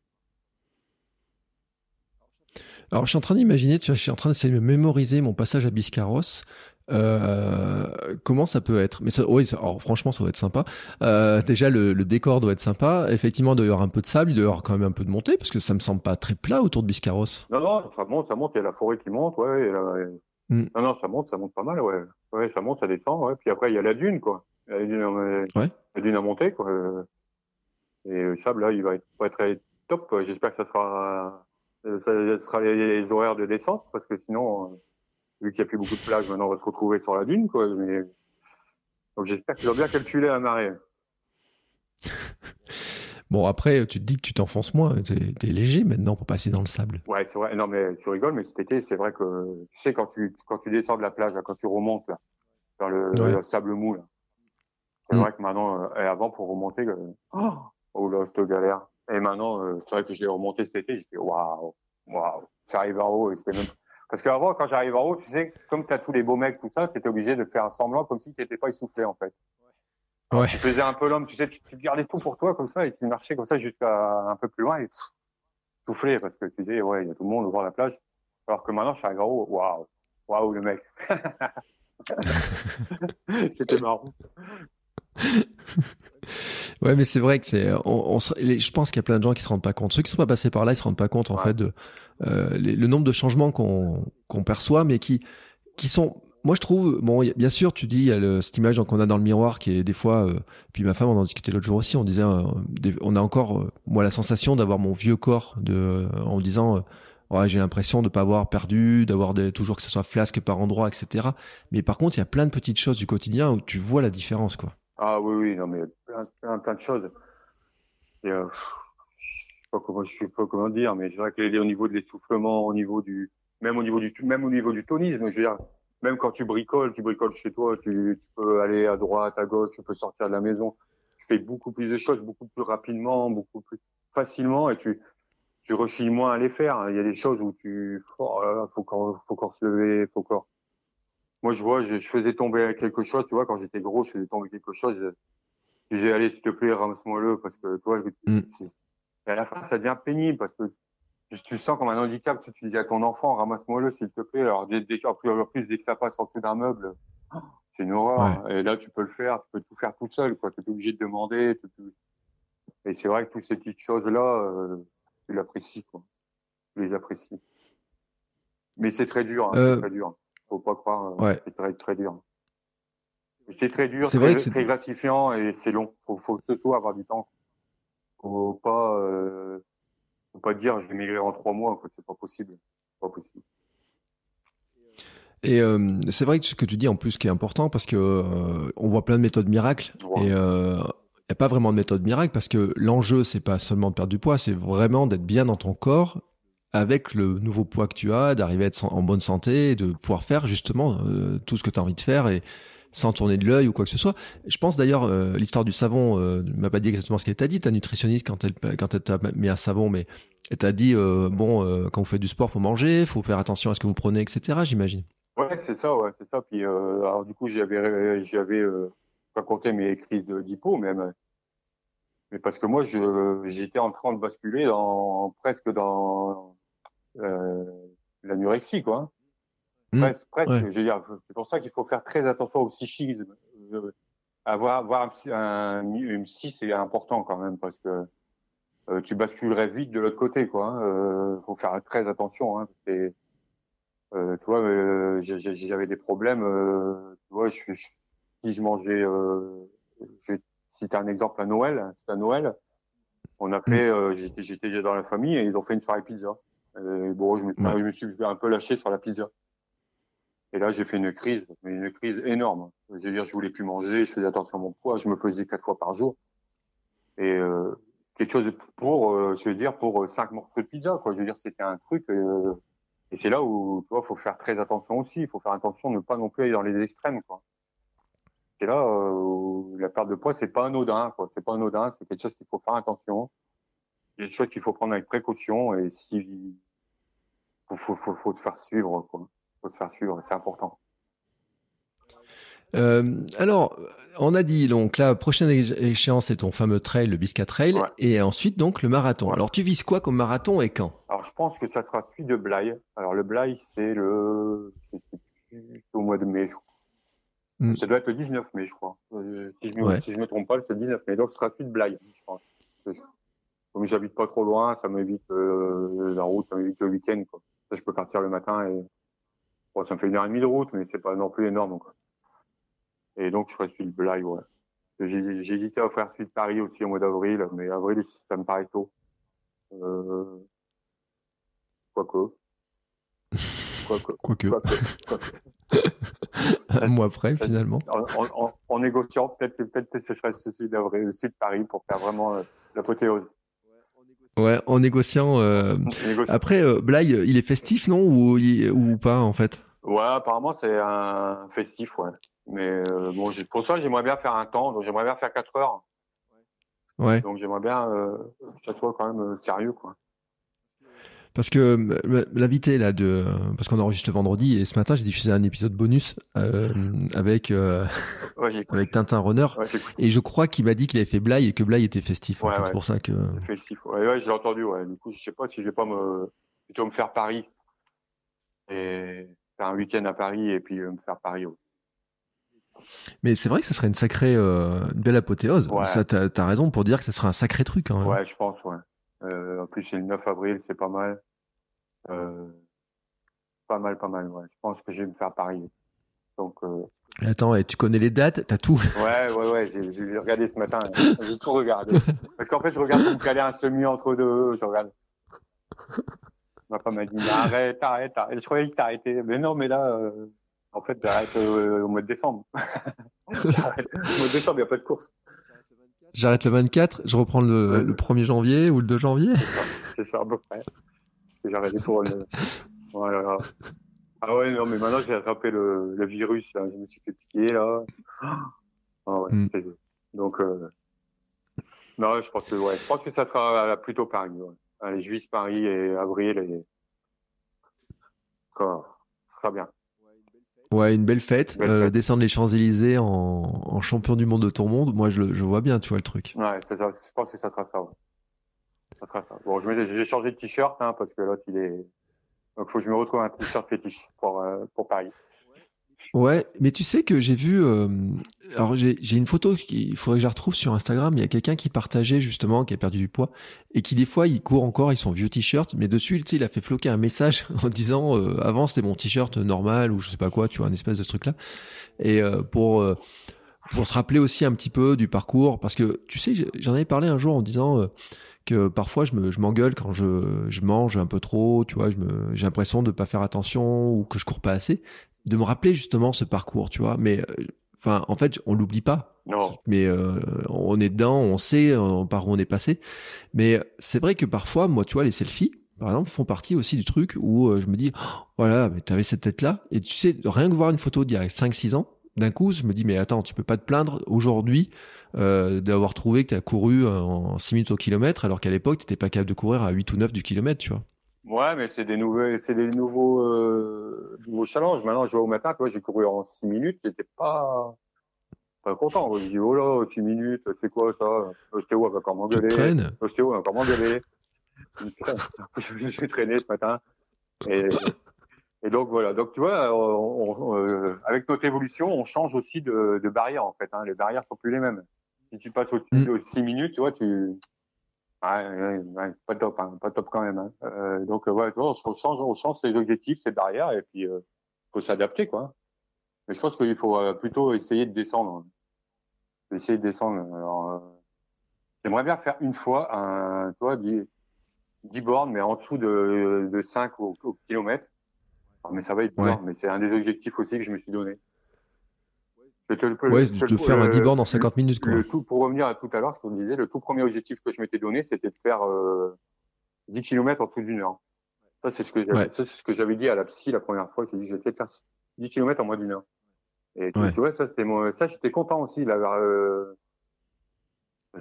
Alors, je suis en train d'imaginer, tu vois, je suis en train d'essayer de mémoriser mon passage à Biscarros. Euh, comment ça peut être? Mais ça, oui, alors, franchement, ça doit être sympa. Euh, déjà, le, décor doit être sympa. Effectivement, il doit y avoir un peu de sable, il doit y avoir quand même un peu de montée, parce que ça me semble pas très plat autour de Biscarros. Non, non, ça monte, ça monte. Il y a la forêt qui monte, ouais. Hmm. Non, non, ça monte, ça monte pas mal, ouais. Ouais, ça monte, ça descend, ouais. Puis après, il y a la dune, quoi. Il y a la dune, ouais. la dune à monter, quoi. Et le sable, là, il va être, va être top. J'espère que ça sera euh, ça, sera les, horaires de descente parce que sinon, euh, vu qu'il n'y a plus beaucoup de plages, maintenant on va se retrouver sur la dune, quoi. Mais... Donc j'espère qu'ils ont bien calculé la marée. Bon, après, tu te dis que tu t'enfonces moins. T'es es léger maintenant pour passer dans le sable. Ouais, c'est vrai. Non, mais tu rigoles, mais cet été, c'est vrai que tu sais, quand tu, quand tu descends de la plage, quand tu remontes, là, dans le, sable mou, c'est mm. vrai que maintenant, euh, et avant, pour remonter, oh, oh là, je te galère. Et maintenant, euh, c'est vrai que je l'ai remonté cet été, j'étais waouh, waouh, ça arrive en haut. Et même... Parce qu'avant, quand j'arrive en haut, tu sais, comme tu as tous les beaux mecs, tout ça, tu étais obligé de faire un semblant comme si tu n'étais pas essoufflé, en fait. Ouais. Tu faisais un peu l'homme, tu sais, tu, tu, gardais tout pour toi comme ça et tu marchais comme ça jusqu'à un peu plus loin et souffler parce que tu disais, ouais, il y a tout le monde au bord de la plage. Alors que maintenant, je suis arrivé en haut, waouh, waouh, le mec. C'était marrant. Ouais, mais c'est vrai que c'est. On, je pense qu'il y a plein de gens qui se rendent pas compte. Ceux qui sont pas passés par là, ils se rendent pas compte en fait de euh, le nombre de changements qu'on qu'on perçoit, mais qui qui sont. Moi, je trouve. Bon, bien sûr, tu dis il y a le, cette image qu'on a dans le miroir qui est des fois. Euh, puis ma femme, on en discutait l'autre jour aussi. On disait, euh, on a encore moi la sensation d'avoir mon vieux corps de en disant. Ouais, j'ai l'impression de pas avoir perdu, d'avoir toujours que ce soit flasque par endroit, etc. Mais par contre, il y a plein de petites choses du quotidien où tu vois la différence, quoi. Ah oui, oui, non, mais plein, plein, plein de choses. Et, euh, je sais pas comment, je sais pas comment dire, mais je dirais que au niveau de l'essoufflement, au niveau du, même au niveau du, même au niveau du tonisme, je veux dire, même quand tu bricoles, tu bricoles chez toi, tu, tu peux aller à droite, à gauche, tu peux sortir de la maison, tu fais beaucoup plus de choses, beaucoup plus rapidement, beaucoup plus facilement, et tu, tu rechiles moins à les faire. Il y a des choses où tu, oh faut encore, faut encore se lever, faut encore, moi, je vois, je, faisais tomber quelque chose, tu vois, quand j'étais gros, je faisais tomber quelque chose. Je disais, allez, s'il te plaît, ramasse-moi-le, parce que, toi, mm. Et à la fin, ça devient pénible parce que tu sens comme un handicap si tu dis à ton enfant, ramasse-moi le, s'il te plaît. Alors, dès, dès, en plus, dès que ça passe en dessous d'un meuble, c'est une horreur. Et là, tu peux le faire, tu peux tout faire tout seul, quoi. Tu es obligé de demander. Et c'est vrai que toutes ces petites choses-là, euh, tu l'apprécies, quoi. Tu les apprécies. Mais c'est très dur, hein, euh... c'est très dur. Faut pas croire, euh, ouais. c'est très, très dur. C'est très dur, c'est très, très gratifiant et c'est long. Faut, faut surtout avoir du temps. Faut pas, euh, faut pas dire je vais maigrir en trois mois. C'est pas possible. Pas possible. Et euh, c'est vrai que ce que tu dis en plus qui est important parce que euh, on voit plein de méthodes miracles et il n'y a pas vraiment de méthode miracle parce que l'enjeu c'est pas seulement de perdre du poids, c'est vraiment d'être bien dans ton corps avec le nouveau poids que tu as, d'arriver à être en bonne santé, de pouvoir faire justement euh, tout ce que tu as envie de faire et sans tourner de l'œil ou quoi que ce soit. Je pense d'ailleurs euh, l'histoire du savon euh, m'a pas dit exactement ce qu'elle t'a dit ta nutritionniste quand elle quand elle t'a mis un savon mais elle t'a dit euh, bon quand vous faites du sport faut manger, faut faire attention à ce que vous prenez etc. J'imagine. Ouais c'est ça ouais c'est ça puis alors du coup j'avais j'avais compté mes crises d'hypo même mais parce que moi j'étais en train de basculer dans presque dans l'anorexie quoi. Presque, presque ouais. je veux dire, c'est pour ça qu'il faut faire très attention au psychisme. Avoir, avoir un, un, une psy, c'est important quand même parce que euh, tu basculerais vite de l'autre côté, quoi. Hein. Euh, faut faire très attention. Hein, c'est, euh, tu vois, euh, j'avais des problèmes. Euh, tu vois, je, je, si je mangeais, euh, je vais citer un exemple à Noël. C'est à Noël. On a fait, euh, j'étais dans la famille et ils ont fait une soirée pizza. Et bon, je me, ouais. je me suis un peu lâché sur la pizza. Et là, j'ai fait une crise, une crise énorme. Je veux dire, je voulais plus manger, je faisais attention à mon poids, je me pesais quatre fois par jour. Et euh, quelque chose pour, euh, je veux dire, pour cinq morceaux de pizza, quoi. Je veux dire, c'était un truc. Euh, et c'est là où, tu vois, faut faire très attention aussi. Il faut faire attention de ne pas non plus aller dans les extrêmes, quoi. C'est là où la perte de poids, c'est pas anodin, quoi. C'est pas anodin, c'est quelque chose qu'il faut faire attention. Il y a des choses qu'il faut prendre avec précaution et si faut, faut, faut, faut te faire suivre, quoi faut te faire suivre, c'est important. Euh, alors, on a dit donc la prochaine échéance c'est ton fameux trail, le Bisca Trail, ouais. et ensuite donc le marathon. Ouais. Alors tu vises quoi comme marathon et quand? Alors je pense que ça sera suite de Blaye. Alors le Blaye c'est le au mois de mai, je crois. Mm. Ça doit être le 19 mai, je crois. Euh, si je ouais. si je me trompe pas, c'est le 19 mai. Donc ce sera suite de Blaye, je pense. Comme j'habite pas trop loin, ça m'évite euh, la route, ça m'évite le week-end. Quoi. Je peux partir le matin et Bon, ça me fait une heure et demie de route, mais c'est pas non plus énorme. Quoi. Et donc, je ferai celui de Blaye, ouais. J'ai hésité à faire celui de Paris aussi au mois d'avril, mais avril, ça me paraît tôt. Euh... Quoique. Quoique. Quoique. Un mois après, finalement. En, en, en négociant, peut-être peut-être que je ferai celui d'avril, celui de Paris pour faire vraiment euh, l'apothéose. Ouais, en négociant. Euh... Après, euh, Blaye, il est festif, non ou, ou pas, en fait? Ouais, apparemment, c'est un festif, ouais. Mais euh, bon, pour ça, j'aimerais bien faire un temps. Donc, j'aimerais bien faire 4 heures. Ouais. Donc, j'aimerais bien euh, que ça soit quand même euh, sérieux, quoi. Parce que l'invité là de parce qu'on enregistre le vendredi et ce matin j'ai diffusé un épisode bonus euh, avec euh, ouais, avec Tintin Runner ouais, et je crois qu'il m'a dit qu'il avait fait Blaye et que Blaye était festif. Ouais, en fait. C'est pour ça que festif. Ouais, ouais j'ai entendu. Ouais. Du coup, je sais pas si je vais pas me plutôt me faire Paris et faire un week-end à Paris et puis euh, me faire Paris. Mais c'est vrai que ça serait une sacrée euh, une belle apothéose. Ouais. Ça, t'as as raison pour dire que ça serait un sacré truc. Hein. Ouais, je pense. Ouais. Euh, en plus, c'est le 9 avril, c'est pas mal. Euh, pas mal, pas mal. Ouais. Je pense que je vais me faire Paris. Donc. Euh... Attends, et tu connais les dates? T'as tout? Ouais, ouais, ouais. J'ai regardé ce matin. j'ai tout regardé. Parce qu'en fait, je regarde pour caler un semi entre deux. Je regarde. Ma femme m'a dit arrête, arrête, arrête. Je croyais que t'arrêtais. Mais non, mais là, euh, en fait, j'arrête euh, au mois de décembre. Au mois de décembre, il n'y a pas de course. J'arrête le 24, je reprends le, ouais. le 1er janvier ou le 2 janvier. C'est ça, ça, à peu près. J'ai arrêté pour le. Voilà. Ah ouais, non, mais maintenant j'ai attrapé le, le virus, là. je me suis fait piquer, là. Ah ouais, mm. Donc, euh... non, je pense que, ouais, je pense que ça sera plutôt Paris, ouais. Allez, juillet, Paris et avril et. Quoi, ce sera bien. Ouais, une belle fête. Belle euh, descendre les Champs-Élysées en, en, champion du monde de ton monde. Moi, je, je vois bien, tu vois le truc. Ouais, ça, je pense que ça sera ça. Ouais. ça sera ça. Bon, j'ai changé de t-shirt hein, parce que l'autre il est. Donc faut que je me retrouve un t-shirt fétiche pour euh, pour Paris. Ouais, mais tu sais que j'ai vu. Euh, alors j'ai une photo qu'il faudrait que je la retrouve sur Instagram. Il y a quelqu'un qui partageait justement, qui a perdu du poids et qui des fois il court encore, il son vieux t-shirt, mais dessus, il a fait floquer un message en disant euh, avant c'était mon t-shirt normal ou je sais pas quoi, tu vois, un espèce de truc là. Et euh, pour pour se rappeler aussi un petit peu du parcours, parce que tu sais, j'en avais parlé un jour en disant que parfois je me je m'engueule quand je je mange un peu trop, tu vois, j'ai l'impression de pas faire attention ou que je cours pas assez de me rappeler justement ce parcours, tu vois. Mais euh, enfin, en fait, on l'oublie pas. Non. Mais euh, on est dedans, on sait euh, par où on est passé. Mais c'est vrai que parfois, moi, tu vois, les selfies, par exemple, font partie aussi du truc où je me dis, oh, voilà, mais t'avais cette tête-là. Et tu sais, rien que voir une photo d'il y a 5-6 ans, d'un coup, je me dis, mais attends, tu peux pas te plaindre aujourd'hui d'avoir trouvé que tu as couru en 6 minutes au kilomètre, alors qu'à l'époque, tu n'étais pas capable de courir à 8 ou 9 du kilomètre, tu vois. Ouais, mais c'est des nouveaux, c'est des nouveaux, euh, nouveaux challenges. Maintenant, je vois au matin, toi, j'ai couru en 6 minutes, j'étais pas, pas content. Je dis, oh là, 6 minutes, c'est quoi ça? L'ostéo va encore m'engueuler? L'ostéo va encore m'engueuler? je suis traîné ce matin. Et, et donc voilà. Donc tu vois, on, euh, avec notre évolution, on change aussi de, de barrière en fait. Hein. Les barrières sont plus les mêmes. Si tu passes au-dessus mm. de 6 minutes, tu vois, tu, Ouais, ouais, pas top, hein, pas top quand même. Hein. Euh, donc ouais, on change, on change ses objectifs, ses barrières, et puis euh, faut s'adapter quoi. Mais je pense qu'il faut euh, plutôt essayer de descendre, essayer de descendre. Alors, euh, j'aimerais bien faire une fois un, toi, 10, 10 bornes, mais en dessous de, de 5 au, au kilomètre. mais ça va être dur, mais c'est un des objectifs aussi que je me suis donné. Je te, ouais, de faire un 10 bornes en 50 minutes. Quoi. Le tout, pour revenir à tout à l'heure, ce qu'on disait, le tout premier objectif que je m'étais donné, c'était de faire euh, 10 km en dessous d'une heure. Ça, c'est ce que j'avais, c'est ce que j'avais dit à la psy la première fois. J'ai dit, je vais faire 10 km en moins d'une heure. Et tu, vois, ça, c'était moi, ça, j'étais content aussi, là, euh,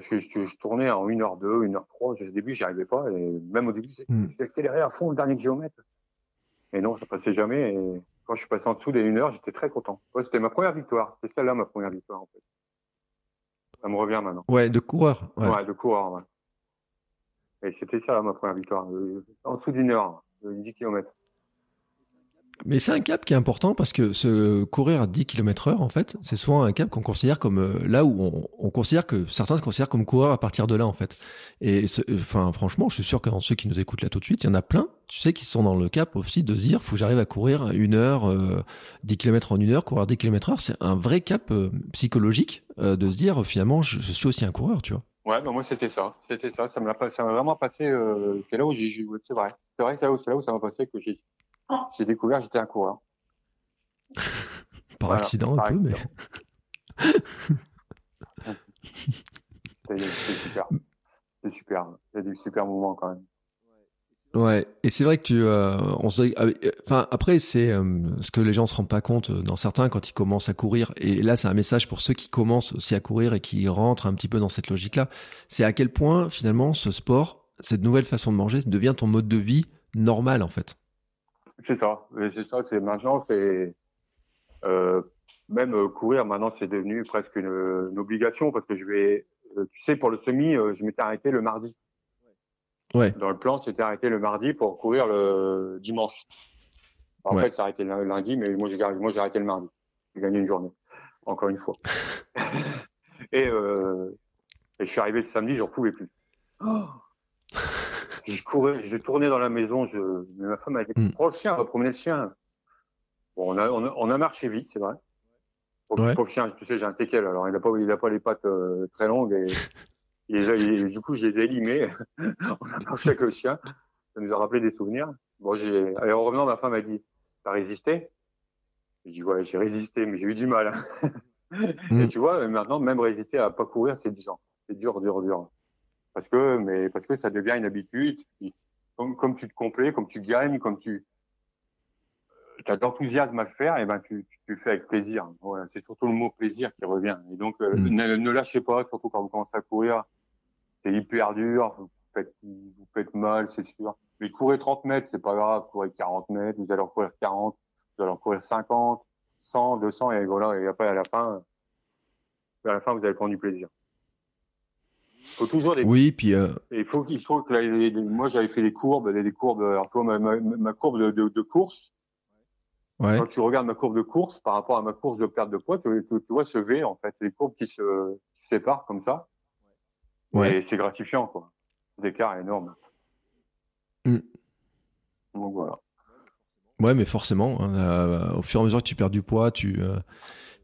que je, je, tournais en 1h2, 1h3. Au début, j'y arrivais pas. Et même au début, j'ai mm. accéléré à fond le dernier kilomètre. Et non, ça passait jamais. Et quand je suis passé en dessous des 1 heure, j'étais très content. Ouais, c'était ma première victoire. C'était celle-là ma première victoire en fait. Ça me revient maintenant. Ouais, de coureur. Ouais, de coureur. Ouais. Et c'était ça ma première victoire. Euh, en dessous d'une heure, 10 km. Mais c'est un cap qui est important parce que se courir à 10 km heure, en fait, c'est souvent un cap qu'on considère comme euh, là où on, on, considère que certains se considèrent comme coureurs à partir de là, en fait. Et enfin, franchement, je suis sûr que dans ceux qui nous écoutent là tout de suite, il y en a plein, tu sais, qui sont dans le cap aussi de se dire, faut que j'arrive à courir une heure, euh, 10 km en une heure, courir 10 km heure. C'est un vrai cap euh, psychologique euh, de se dire, finalement, je, suis aussi un coureur, tu vois. Ouais, ben moi c'était ça, c'était ça, ça m'a vraiment passé. c'est là où j'ai, c'est vrai, c'est vrai, c'est là où ça m'a passé que j'ai j'ai découvert j'étais un coureur. par accident un peu, mais. C'était super. C'était super. Il y a des super moments quand même. Ouais, et c'est vrai que tu, euh, on se, ah, euh, enfin après c'est euh, ce que les gens se rendent pas compte dans certains quand ils commencent à courir. Et là c'est un message pour ceux qui commencent aussi à courir et qui rentrent un petit peu dans cette logique-là. C'est à quel point finalement ce sport, cette nouvelle façon de manger devient ton mode de vie normal en fait. C'est ça. C'est ça. C'est maintenant, c'est euh, même euh, courir. Maintenant, c'est devenu presque une, une, obligation parce que je vais. Euh, tu sais, pour le semi, je m'étais arrêté le mardi. Ouais. Dans le plan, c'était arrêté le mardi pour courir le dimanche. En ouais. fait, c'est arrêté le lundi, mais moi, j'ai arrêté le mardi. J'ai gagné une journée. Encore une fois. et, euh, et je suis arrivé le samedi, j'en pouvais plus. Oh je courais, je tournais dans la maison. Je, ma femme a dit prends le chien, on va promener le chien. Bon, on a, on a, on a marché vite, c'est vrai. Pour, ouais. pour, le chien, tu sais, j'ai un teckel, alors il a pas, il a pas les pattes euh, très longues et, et, et, du coup, je les ai limées. on a marché avec le chien. Ça nous a rappelé des souvenirs. Bon, j'ai, alors en revenant, ma femme a dit, t'as résisté? J'ai dit, ouais, j'ai résisté, mais j'ai eu du mal. mm. Et tu vois, maintenant, même résister à pas courir, c'est dur. C'est dur, dur, dur parce que mais parce que ça devient une habitude. Comme, comme tu te complais, comme tu gagnes, comme tu as d'enthousiasme à le faire, et ben tu, tu, tu fais avec plaisir. Voilà, c'est surtout le mot plaisir qui revient. Et donc euh, mm. ne, ne, lâchez pas, surtout quand vous commencez à courir. C'est hyper dur, vous faites, vous faites mal, c'est sûr. Mais courir 30 mètres, c'est pas grave. Courir 40 mètres, vous allez en courir 40, vous allez en courir 50, 100, 200, et voilà. Et après à la fin, à la fin, vous allez prendre du plaisir. Faut toujours des. Oui, puis. Euh... Il faut, il faut que les, les, moi j'avais fait des courbes, des, courbes. Alors toi, ma, ma, ma courbe de, de, de course. Ouais. Quand tu regardes ma courbe de course par rapport à ma course de perte de poids, tu, tu, tu vois ce V en fait, c'est des courbes qui se, qui se séparent comme ça. Ouais. Et c'est gratifiant quoi. L'écart est énorme. Mm. Donc voilà. Ouais, mais forcément, hein, euh, au fur et à mesure que tu perds du poids, tu, euh,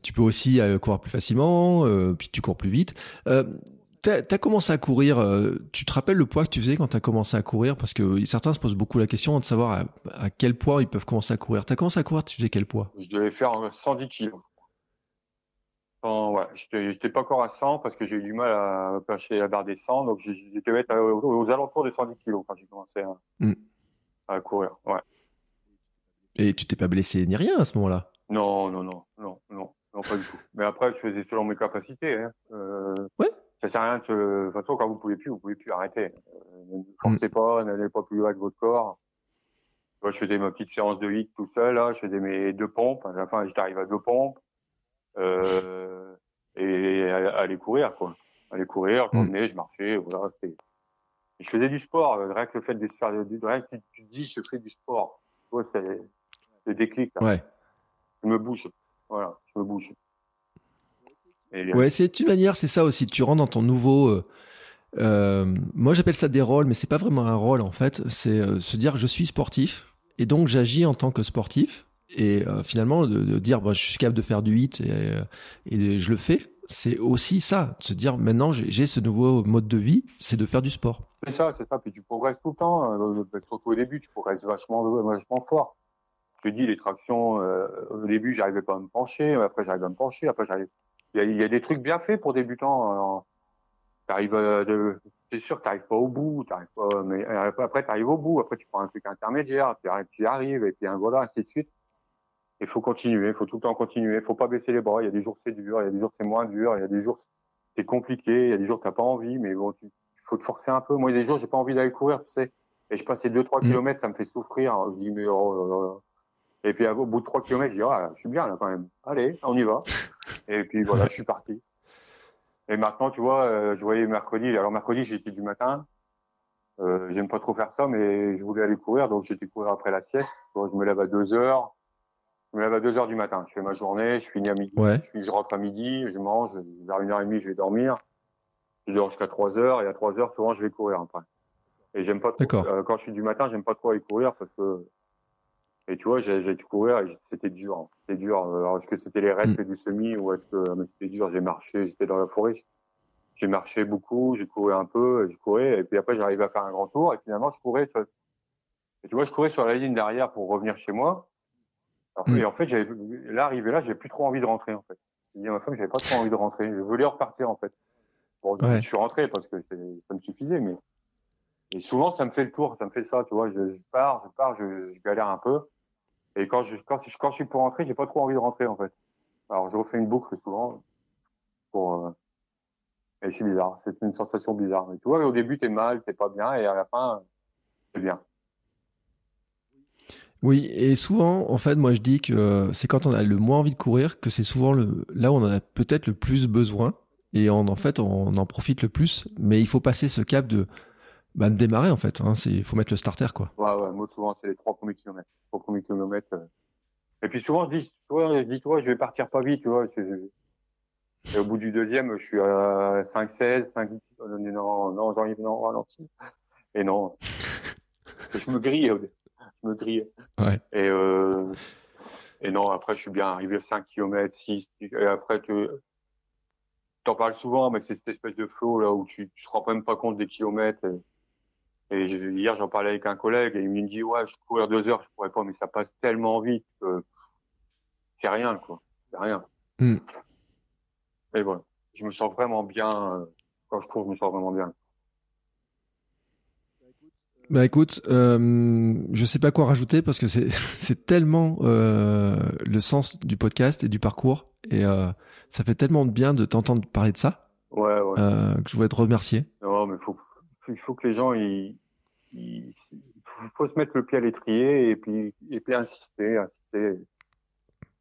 tu peux aussi euh, courir plus facilement, puis tu cours plus vite. T'as as commencé à courir, tu te rappelles le poids que tu faisais quand tu as commencé à courir? Parce que certains se posent beaucoup la question de savoir à, à quel poids ils peuvent commencer à courir. Tu as commencé à courir, tu faisais quel poids? Je devais faire 110 kilos. Enfin, ouais, j'étais pas encore à 100 parce que j'ai eu du mal à passer la barre des 100, donc j'étais mettre aux, aux, alentours des 110 kilos quand j'ai commencé à, mm. à courir. Ouais. Et tu t'es pas blessé ni rien à ce moment-là? Non, non, non, non, non, non, pas du tout. Mais après, je faisais selon mes capacités. Hein. Euh, ouais. Ça sert à rien de. Façon, quand vous pouvez plus, vous pouvez plus arrêter. Euh, ne forcez mm. pas, n'allez pas plus loin que votre corps. Moi, je faisais ma petite séance de hit tout seul. Là, je faisais mes deux pompes. À la fin, j'étais arrivé à deux pompes. Euh, et aller courir, quoi. Aller courir, mm. je marchais, voilà. Je faisais du sport. Rien que le fait de faire, rien que tu dis, je fais du sport. Tu vois, c'est le déclic. Là. Ouais. Je me bouge. Voilà, je me bouge. Et, ouais, c'est une manière, c'est ça aussi. Tu rentres dans ton nouveau. Euh, euh, moi, j'appelle ça des rôles, mais c'est pas vraiment un rôle en fait. C'est euh, se dire je suis sportif et donc j'agis en tant que sportif. Et euh, finalement, de, de dire bah, je suis capable de faire du hit et, et je le fais, c'est aussi ça. De se dire maintenant j'ai ce nouveau mode de vie, c'est de faire du sport. C'est ça, c'est ça. Puis tu progresses tout le temps. Euh, surtout au début, tu progresses vachement, vachement fort je te dis, les tractions, au début, j'arrivais pas à me pencher, après, j'arrive à me pencher, après, j'arrive. Il y a, y a des trucs bien faits pour débutants. T'arrives, de... c'est sûr, t'arrives pas au bout, t'arrives pas, mais après, t'arrives au bout, après, tu prends un truc intermédiaire, puis tu y arrives, et puis voilà, ainsi de suite. Il faut continuer, il faut tout le temps continuer, il faut pas baisser les bras. Il y a des jours c'est dur, il y a des jours c'est moins dur, il y a des jours c'est compliqué, il y a des jours t'as pas envie, mais bon, il faut te forcer un peu. Moi, il y a des jours j'ai pas envie d'aller courir, tu sais, et je passe 2-3 mmh. kilomètres, ça me fait souffrir. Je dis mais oh, et puis au bout de 3 km, je dis ah, je suis bien là quand même. Allez, on y va. Et puis voilà, je suis parti. Et maintenant, tu vois, euh, je voyais mercredi. Alors mercredi, j'étais du matin. Euh, J'aime pas trop faire ça, mais je voulais aller courir, donc j'étais courir après la sieste. je me lève à 2 heures. Je me lève à 2 heures du matin. Je fais ma journée, je finis à midi. Ouais. Je, je, rentre à midi, je mange. Vers une heure et demie, je vais dormir. Je dors jusqu'à 3 heures. Et à 3 heures, souvent, je vais courir après. Et j'aime pas trop. Euh, quand je suis du matin, j'aime pas trop aller courir parce que et tu vois, j'ai dû courir et c'était dur. Hein. C'était dur. Alors, est-ce que c'était les raids mm. du semi ou est-ce que mais c'était dur J'ai marché, j'étais dans la forêt. J'ai marché beaucoup, j'ai couru un peu, je courais et puis après j'arrivais à faire un grand tour et finalement je courais sur... Et tu vois, je courais sur la ligne derrière pour revenir chez moi. Alors, mm. Et en fait, j'avais là arrivé là, j'avais plus trop envie de rentrer en fait. J'ai dit à ma femme, j'avais pas trop envie de rentrer. Je voulais repartir en fait. Bon, ouais. je suis rentré parce que ça me suffisait, mais et souvent ça me fait le tour, ça me fait ça, tu vois. Je, je pars, je pars, je, je galère un peu. Et quand je, quand, quand je suis pour rentrer, j'ai pas trop envie de rentrer, en fait. Alors, je refais une boucle souvent euh... et c'est bizarre. C'est une sensation bizarre. Mais tu vois, au début, t'es mal, t'es pas bien, et à la fin, c'est bien. Oui, et souvent, en fait, moi, je dis que c'est quand on a le moins envie de courir que c'est souvent le, là où on en a peut-être le plus besoin. Et en fait, on en profite le plus. Mais il faut passer ce cap de, bah, de démarrer, en fait. Hein. Il faut mettre le starter, quoi. Ouais, ouais. Moi, souvent, c'est les trois premiers kilomètres trois premiers kilomètres. Euh. Et puis souvent, je dis, toi, je dis, toi, je vais partir pas vite, tu vois. Et au bout du deuxième, je suis à 5, 16, 5, 10. Non, non, j'arrive, non, ralenti. Et non. je me grille, je me grille. Ouais. Et, euh, et non, après, je suis bien arrivé à 5 km, 6. Et après, tu, t'en parles souvent, mais c'est cette espèce de flow, là, où tu, tu te rends même pas compte des kilomètres. Et, et hier, j'en parlais avec un collègue et il me dit, ouais, je courir deux heures, je pourrais pas, mais ça passe tellement vite que c'est rien, quoi. C'est rien. Mm. Et voilà. Je me sens vraiment bien. Euh, quand je cours, je me sens vraiment bien. Bah écoute, euh, je sais pas quoi rajouter parce que c'est c'est tellement euh, le sens du podcast et du parcours et euh, ça fait tellement de bien de t'entendre parler de ça. Ouais, ouais. Euh, que je voudrais te remercier. Non, mais faut il faut que les gens, il, il, faut se mettre le pied à l'étrier et puis, et puis insister, insister.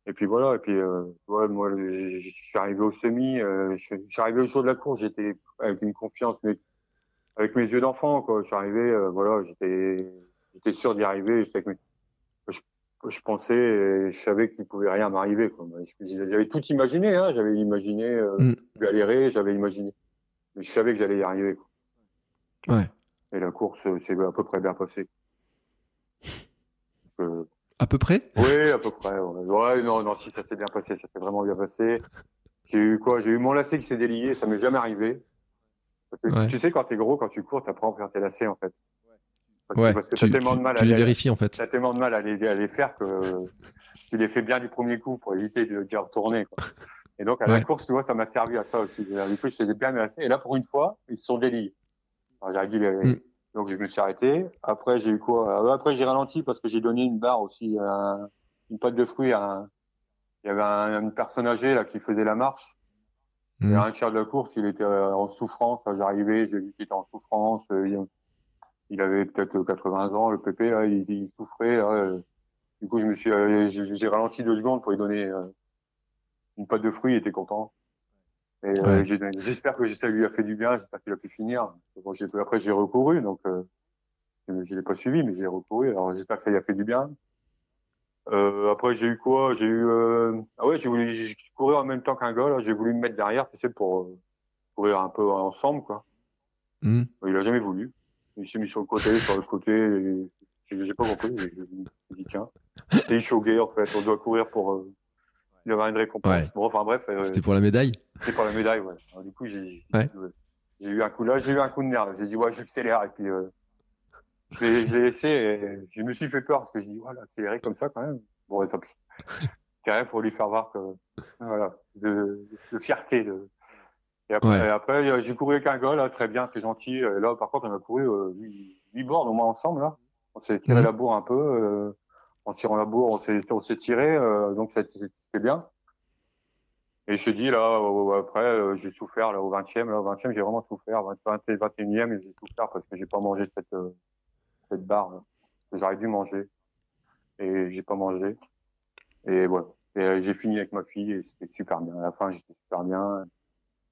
Et puis voilà, et puis euh, ouais, moi suis arrivé au semi, euh, je, je suis arrivé au jour de la course, j'étais avec une confiance, mais avec mes yeux d'enfant quoi. Je suis arrivé, euh, voilà, j'étais j'étais sûr d'y arriver. j'étais avec mes- Je, je pensais, je savais qu'il pouvait rien m'arriver quoi. J'avais tout imaginé, hein. J'avais imaginé euh, Mm. galérer, j'avais imaginé, mais je savais que j'allais y arriver. Quoi. Ouais. Et la course euh, s'est à peu près bien passée. Euh, À peu près? Oui, à peu près. Ouais, Ouais, non, non, si ça s'est bien passé, ça s'est vraiment bien passé. J'ai eu quoi? J'ai eu mon lacet qui s'est délié, ça m'est jamais arrivé. Parce que Ouais. Tu sais, quand t'es gros, quand tu cours, t'apprends à faire tes lacets en fait. Parce que, Ouais, parce que tu, tellement de mal tu à les les, vérifies en fait. t'as tellement de mal à les, à les faire que tu les fais bien du premier coup pour éviter de d'y retourner. Quoi. Et donc à la course, tu vois, ça m'a servi à ça aussi. Du coup, je faisais bien mes lacets. Et là, pour une fois, ils se sont déliés. J'aurais dû les... Mm. Donc je me suis arrêté. Après, j'ai eu quoi? Euh, Après, j'ai ralenti parce que j'ai donné une barre aussi, un- une pâte de fruits à un... Il y avait un, une personne âgée là qui faisait la marche. Et Mm. à un tiers de la course, il était euh, en souffrance. J'arrivais, j'ai vu qu'il était en souffrance. Euh, Il, il avait peut-être 80 ans, le pépé, là, il, il souffrait. là, euh. Du coup, je me suis, euh, j'ai j'ai ralenti deux secondes pour lui donner euh, une pâte de fruits. Il était content. Et euh, Ouais. j'espère que ça lui a fait du bien. J'espère qu'il a pu finir. Bon, après, j'ai recouru, donc euh, je l'ai pas suivi, mais j'ai recouru. Alors, j'espère que ça lui a fait du bien. Euh, après, j'ai eu quoi? J'ai eu euh... ah ouais, j'ai voulu couru en même temps qu'un gars. J'ai voulu me mettre derrière, tu sais, pour euh, courir un peu ensemble, quoi. Mm. Il a jamais voulu. Il s'est mis sur le côté, sur le côté. et J'ai pas compris. J'ai dit tiens. Il choguait en fait. On doit courir pour. Il y avait une récompense. Ouais. Bon, enfin bref. euh, C'était pour la médaille c'était pour la médaille, ouais. Alors, du coup, j'ai Ouais. j'ai eu un coup là, j'ai eu un coup de nerf. J'ai dit ouais, j'accélère et puis euh, je l'ai je l'ai laissé et je me suis fait peur parce que je dis voilà, accélérer comme ça quand même. Bon, tant pis. C'est rien pour lui faire voir que voilà, de, de fierté. De... Et après, Ouais. et après euh, j'ai couru avec un gars là, très bien, très gentil. Et là, par contre, on a couru euh, huit huit bornes au moins ensemble là. On s'est tiré Mhm. la bourre un peu. Euh, en tirant la bourre, on s'est on s'est tiré, euh, donc c'était bien. Et je dis, là, au- après, euh, j'ai souffert, là, au 20e, là, au 20e, j'ai vraiment souffert. 20, 20 et 21e, j'ai souffert parce que j'ai pas mangé cette, euh, cette barre, là, j'aurais dû manger. Et j'ai pas mangé. Et voilà. Et euh, j'ai fini avec ma fille et c'était super bien. À la fin, j'étais super bien.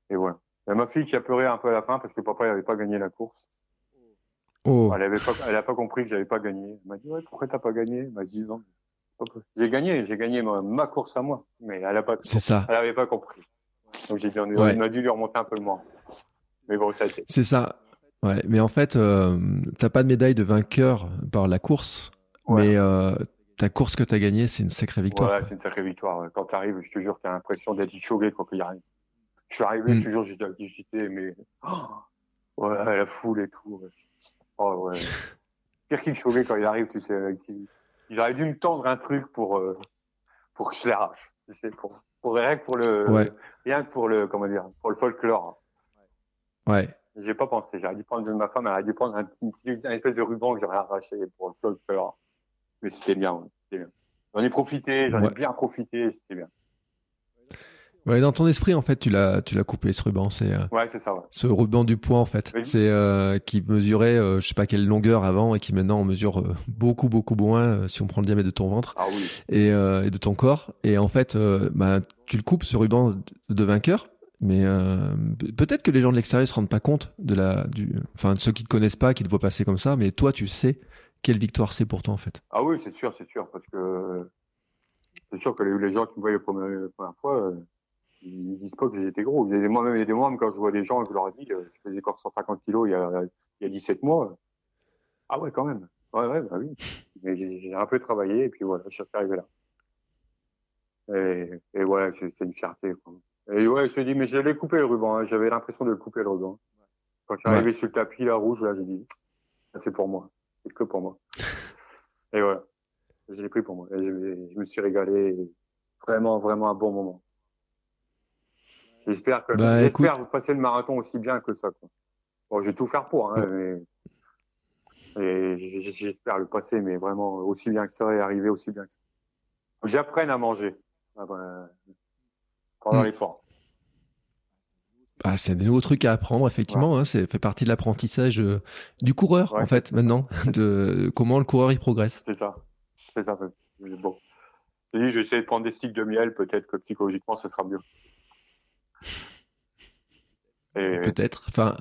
Et voilà. Il ma fille qui a pleuré un peu à la fin parce que papa, il avait pas gagné la course. Oh, Elle avait pas, elle a pas compris que j'avais pas gagné. Elle m'a dit, ouais, pourquoi t'as pas gagné? Elle m'a dit, non. J'ai gagné, j'ai gagné ma, ma course à moi. Mais elle a pas, c'est ça. elle avait pas compris. Donc j'ai dit, on, Ouais. on a dû lui remonter un peu le moins. Mais bon, ça a été. C'est ça. Ouais, mais en fait, euh, t'as pas de médaille de vainqueur par la course, Ouais. mais euh, ta course que t'as gagnée, c'est une sacrée victoire. Voilà, c'est une sacrée victoire. Quand t'arrives, je te jure, t'as l'impression d'être choqué quand il y arrive. Je suis arrivé, Mm. je te jure, j'étais j'étais, mais, oh, ouais, la foule et tout. ouais. Oh, ouais. Pire qu'il choqué quand il arrive, tu sais, il, il aurait dû me tendre un truc pour, euh, pour que je l'arrache. Tu sais, pour, pour, rien que pour le, Ouais. rien que pour le, comment dire, pour le folklore. Ouais. J'ai pas pensé. J'aurais dû prendre de ma femme, elle aurait dû prendre un petit, petit- un espèce de ruban que j'aurais arraché pour le folklore. Mais c'était bien, ouais, c'était bien. J'en ai profité, j'en Ouais. ai bien profité, c'était bien. Ouais, dans ton esprit, en fait, tu l'as, tu l'as coupé ce ruban. C'est euh, Ouais, c'est ça, ouais. ce ruban du poids, en fait. Oui. C'est euh, qui mesurait, euh, je sais pas quelle longueur avant, et qui maintenant on mesure euh, beaucoup, beaucoup moins euh, si on prend le diamètre de ton ventre Ah oui. et, euh, et de ton corps. Et en fait, euh, bah, tu le coupes ce ruban de- vainqueur. Mais euh, pe- peut-être que les gens de l'extérieur se rendent pas compte de la, du, enfin, ceux qui te connaissent pas, qui te voient passer comme ça. Mais toi, tu sais quelle victoire c'est pour toi, en fait. Ah oui, c'est sûr, c'est sûr, parce que c'est sûr que les, gens qui me voient la première, la première fois, euh, ils disent pas que j'étais gros. Il y a des mois, même il y a des quand je vois des gens et que je leur dis, euh, je faisais encore 150 kilos il y a, il y a 17 mois. Ah ouais, quand même. Ouais, ouais, bah oui. Mais j'ai un peu travaillé et puis voilà, je suis arrivé là. Et, et ouais, c'est une fierté. Quoi. Et ouais, je te dis, mais je l'ai coupé le ruban. hein. J'avais l'impression de le couper le ruban. Quand je suis Ouais. arrivé sur le tapis là rouge, là, j'ai dit, ça, c'est pour moi. C'est que pour moi. Et voilà. Je l'ai pris pour moi. Et je, je me suis régalé. Vraiment, vraiment un bon moment. J'espère que, Bah, j'espère passer le marathon aussi bien que ça, quoi. Bon, je vais tout faire pour, hein, mais, et j'espère le passer, mais vraiment aussi bien que ça et arriver aussi bien que ça. J'apprenne à manger. Pendant Mm. l'effort. Ah, c'est des nouveaux trucs à apprendre, effectivement. Hein, c'est fait partie de l'apprentissage euh, du coureur, Ouais, en fait, ça. maintenant, de comment le coureur il progresse. C'est ça. C'est ça. Bon. Je dis, je vais essayer de prendre des sticks de miel, peut-être que psychologiquement, ce sera mieux. Peut-être. Enfin,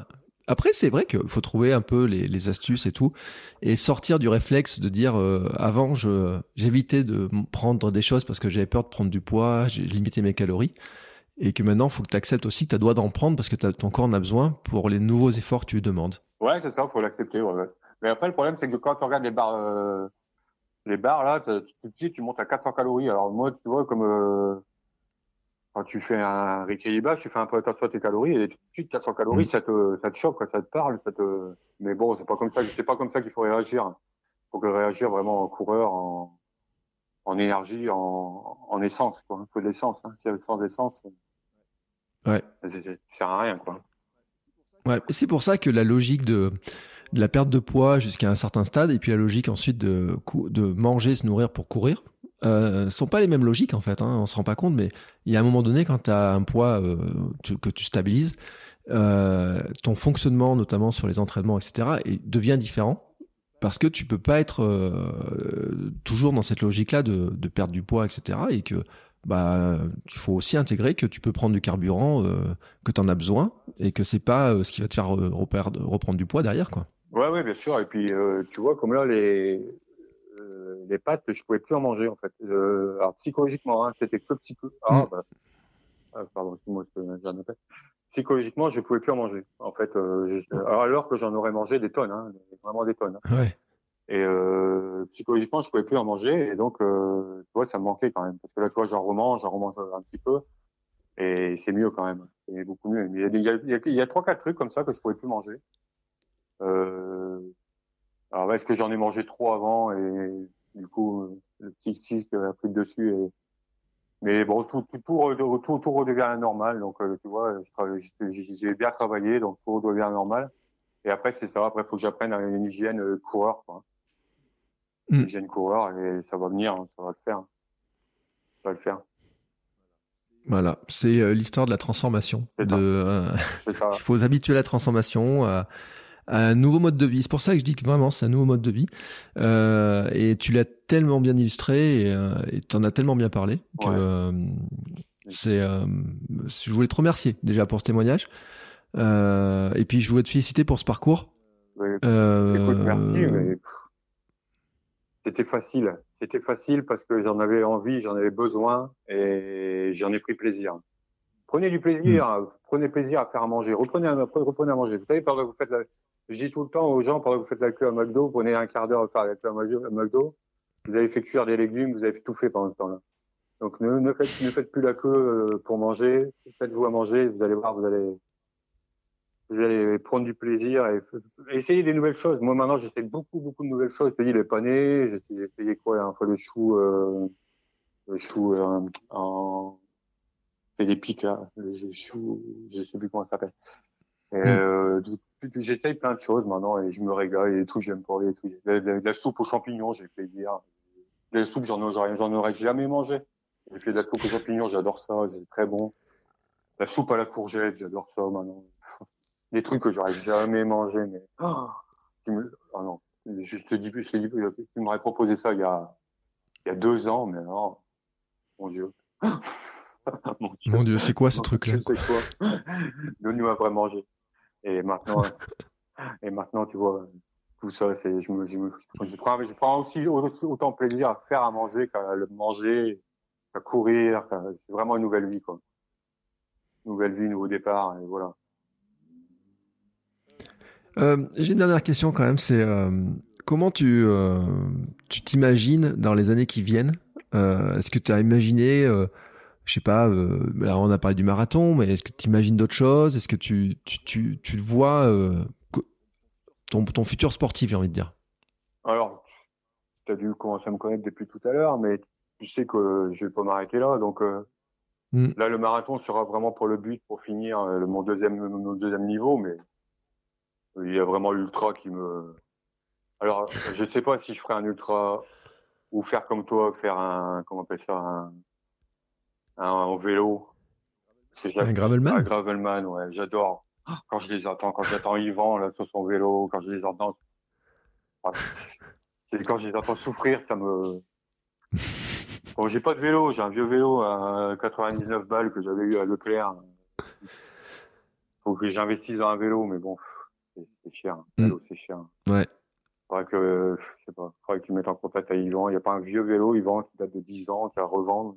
après, c'est vrai qu'il faut trouver un peu les, astuces et tout, et sortir du réflexe de dire euh, avant, je j'évitais de prendre des choses parce que j'avais peur de prendre du poids, j'ai limité mes calories, et que maintenant, il faut que tu acceptes aussi que tu as droit d'en prendre parce que ton corps en a besoin pour les nouveaux efforts que tu lui demandes. Ouais, c'est ça, faut l'accepter. Ouais, Mais après, le problème, c'est que quand tu regardes les barres, euh, les barres là, tout de suite, tu montes à 400 calories. Alors moi, tu vois, comme euh, quand tu fais un rééquilibrage, tu fais un peu attention à tes calories et tout de suite 400 calories, mm. ça te ça te choque, ça te parle, ça te. Mais bon, c'est pas comme ça, c'est pas comme ça qu'il faut réagir. Il faut que réagir vraiment en coureur, en, en énergie, en, en essence, quoi. Il faut de l'essence. Hein. Si sans essence, ouais, ça sert à rien, quoi. Ouais, c'est pour ça que la logique de de la perte de poids jusqu'à un certain stade et puis la logique ensuite de de manger, se nourrir pour courir euh, sont pas les mêmes logiques en fait. Hein, on se rend pas compte, mais il y a un moment donné quand tu as un poids euh, que tu stabilises, euh, ton fonctionnement, notamment sur les entraînements, etc., et devient différent parce que tu peux pas être euh, toujours dans cette logique-là de, perdre du poids, etc., et que bah il faut aussi intégrer que tu peux prendre du carburant, que tu en as besoin, et que c'est pas ce qui va te faire reprendre du poids derrière, quoi. Ouais, ouais, bien sûr. Et puis, tu vois, comme là, les, les pâtes, je pouvais plus en manger en fait. Euh, alors psychologiquement, hein, c'était que petit peu. Ah, mm. bah, ah, pardon, moi j'en ai Psychologiquement, je pouvais plus en manger. En fait, euh, alors, que j'en aurais mangé des tonnes, hein, vraiment des tonnes. Hein. Ouais. Et euh, psychologiquement, je pouvais plus en manger, et donc, euh, tu vois, ça me manquait quand même. Parce que là, tu vois, j'en remange, j'en remange un petit peu, et c'est mieux quand même. C'est beaucoup mieux. Mais il y a, il y a, trois, quatre trucs comme ça que je pouvais plus manger. Euh, alors, est-ce que j'en ai mangé trop avant et du coup, le psychique a pris le dessus. Et... Mais bon, tout, tout, tout, tout, tout redevient normal. Donc, euh, tu vois, j'ai bien travaillé, donc tout redevient normal. Et après, c'est ça. Après, il faut que j'apprenne une hygiène euh, coureur. Quoi. Mm. Une hygiène coureur, et ça va venir, hein, ça va le faire. Ça va le faire. Voilà, c'est euh, l'histoire de la transformation. De, il faut s'habituer à la transformation, à, un nouveau mode de vie. C'est pour ça que je dis que vraiment c'est un nouveau mode de vie. Euh, et tu l'as tellement bien illustré et euh, tu en as tellement bien parlé que euh, c'est. Euh, je voulais te remercier déjà pour ce témoignage. et puis je voulais te féliciter pour ce parcours. Écoute, merci. Mais... C'était facile. C'était facile parce que j'en avais envie, j'en avais besoin et j'en ai pris plaisir. Prenez du plaisir, hmm. prenez plaisir à faire à manger, reprenez, reprenez à manger. Vous savez, par vous faites la, je dis tout le temps aux gens, pendant que vous faites la queue à McDo, prenez un quart d'heure à faire la queue à McDo, vous avez fait cuire des légumes, vous avez tout fait pendant ce temps-là. Donc ne, ne, faites, ne faites plus la queue euh, pour manger, faites-vous à manger, vous allez voir, vous allez vous allez prendre du plaisir et essayer des nouvelles choses. Moi maintenant j'essaie beaucoup beaucoup de nouvelles choses. J'ai les panés, j'ai essayé quoi, un fois le chou, euh, le chou euh, en fait des pics là, le chou, je sais plus comment ça s'appelle. Et, mm. euh, j'essaye plein de choses maintenant et je me régale et tout, j'aime pas les trucs. La, la, soupe aux champignons, j'ai plaisir. La soupe, j'en aurais, j'en aurais jamais mangé. J'ai fait de la soupe aux champignons, j'adore ça, c'est très bon. La soupe à la courgette, j'adore ça maintenant. Des trucs que j'aurais jamais mangé, mais oh, me... oh non, je te dis, je te dis, tu m'aurais proposé ça il y a, il y a deux ans, mais non, mon Dieu. mon Dieu, c'est quoi ce truc-là C'est quoi? Donne-nous à vrai manger. Et maintenant, et maintenant, tu vois, tout ça, c'est, je me, je me, je prends, je prends aussi autant plaisir à faire à manger qu'à le manger, qu'à courir. c'est vraiment une nouvelle vie, quoi. Nouvelle vie, nouveau départ, et voilà. Euh, j'ai une dernière question quand même, c'est euh, comment tu euh, tu t'imagines dans les années qui viennent? Est-ce que tu as imaginé je sais pas, euh, on a parlé du marathon, mais est-ce que tu imagines d'autres choses? Est-ce que tu, tu, tu, tu vois euh, ton, ton futur sportif, j'ai envie de dire? Alors, tu as dû commencer à me connaître depuis tout à l'heure, mais tu sais que je vais pas m'arrêter là. Donc euh, hmm. là, le marathon sera vraiment pour le but, pour finir mon, deuxième, mon deuxième niveau, mais il y a vraiment l'ultra qui me... Alors, je sais pas si je ferai un ultra ou faire comme toi, faire un, comment on appelle ça, un en vélo. Un Gravelman? Un Gravelman, ouais, j'adore. Quand je les attends, quand j'attends Yvan là sur son vélo, quand je les entends, ah, quand je les entends souffrir, ça me, Bon, j'ai pas de vélo, j'ai un vieux vélo à 99 balles que j'avais eu à Leclerc. Faut que j'investisse dans un vélo, mais bon, c'est cher. Un vélo, c'est cher. Ouais. Faudrait que, je sais pas, faudrait que tu mettes en contact avec Yvan. Il n'y a pas un vieux vélo, Yvan, qui date de 10 ans, qui a revendre.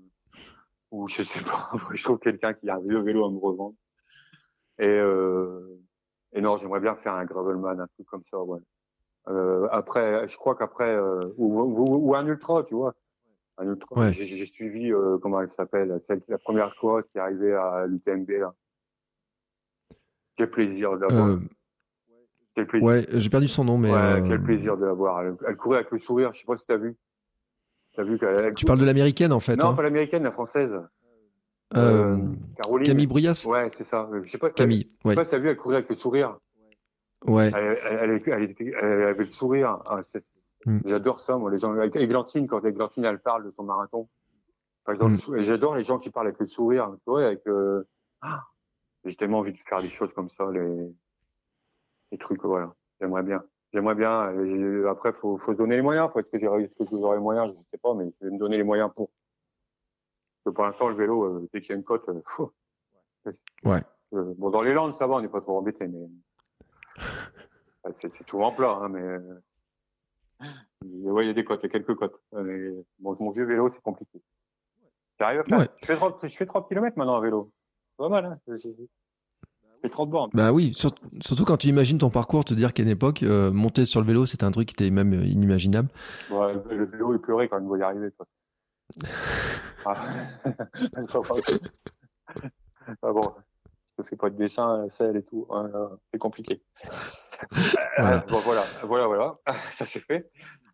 Ou je sais pas, je trouve quelqu'un qui a un vieux vélo à me revendre. Et, euh, et non, j'aimerais bien faire un gravelman, un truc comme ça, ouais. Euh, après, je crois qu'après, euh, ou, ou, ou, un ultra, tu vois. Un ultra. Ouais. J'ai suivi, euh, comment elle s'appelle, celle, la première cross qui est arrivée à l'UTMB, là. Quel plaisir d'avoir. Euh, Quel plaisir. ouais, j'ai perdu son nom, mais. Ouais, euh, quel plaisir de la voir. Elle, elle courait avec le sourire, je sais pas si t'as vu. Vu elle Tu parles de l'américaine en fait. Non, hein. pas l'américaine, la française. Euh, Caroline. Camille Bruyas Ouais, c'est ça. Je sais pas si t'as- Camille, Je sais ouais. pas si t'as vu, elle courait avec le sourire. Ouais. Elle, elle, elle, avait le sourire. Ah, Mm. J'adore ça, moi, les gens. Avec Églantine, quand Églantine, elle parle de son marathon. Par exemple, Mm. j'adore les gens qui parlent avec le sourire. Avec. Euh... ah, J'ai tellement envie de faire des choses comme ça, les, les trucs, voilà. J'aimerais bien. J'aimerais bien. j'ai- Après, faut, faut se donner les moyens. Faut être que j'aurai, est-ce que j'aurai les moyens, je sais pas, mais je vais me donner les moyens pour. Parce que pour l'instant, le vélo, euh, dès qu'il y a une côte, euh, pfff. Ouais. Euh, bon, dans les Landes, ça va, on n'est pas trop embêté, mais c'est, en plat, hein, mais euh, ouais, il y a des côtes, il y a quelques côtes. Euh, Mais bon, mon vieux vélo, c'est compliqué. J'arrive à faire. Ouais. Je fais 30, je fais 30 km maintenant à vélo. C'est Pas mal, hein. Fais 30 bornes. Bah oui, sur- surtout quand tu imagines ton parcours, te dire qu'à une époque, euh, monter sur le vélo, c'était un truc qui était même euh, inimaginable. Ouais, le, vélo, il pleurait quand il y arriver. Quoi. Ah. Ah bon, je fais pas de dessin, selle et tout. hein, euh, c'est compliqué. Voilà. Bon, voilà, voilà, voilà. Ça c'est fait.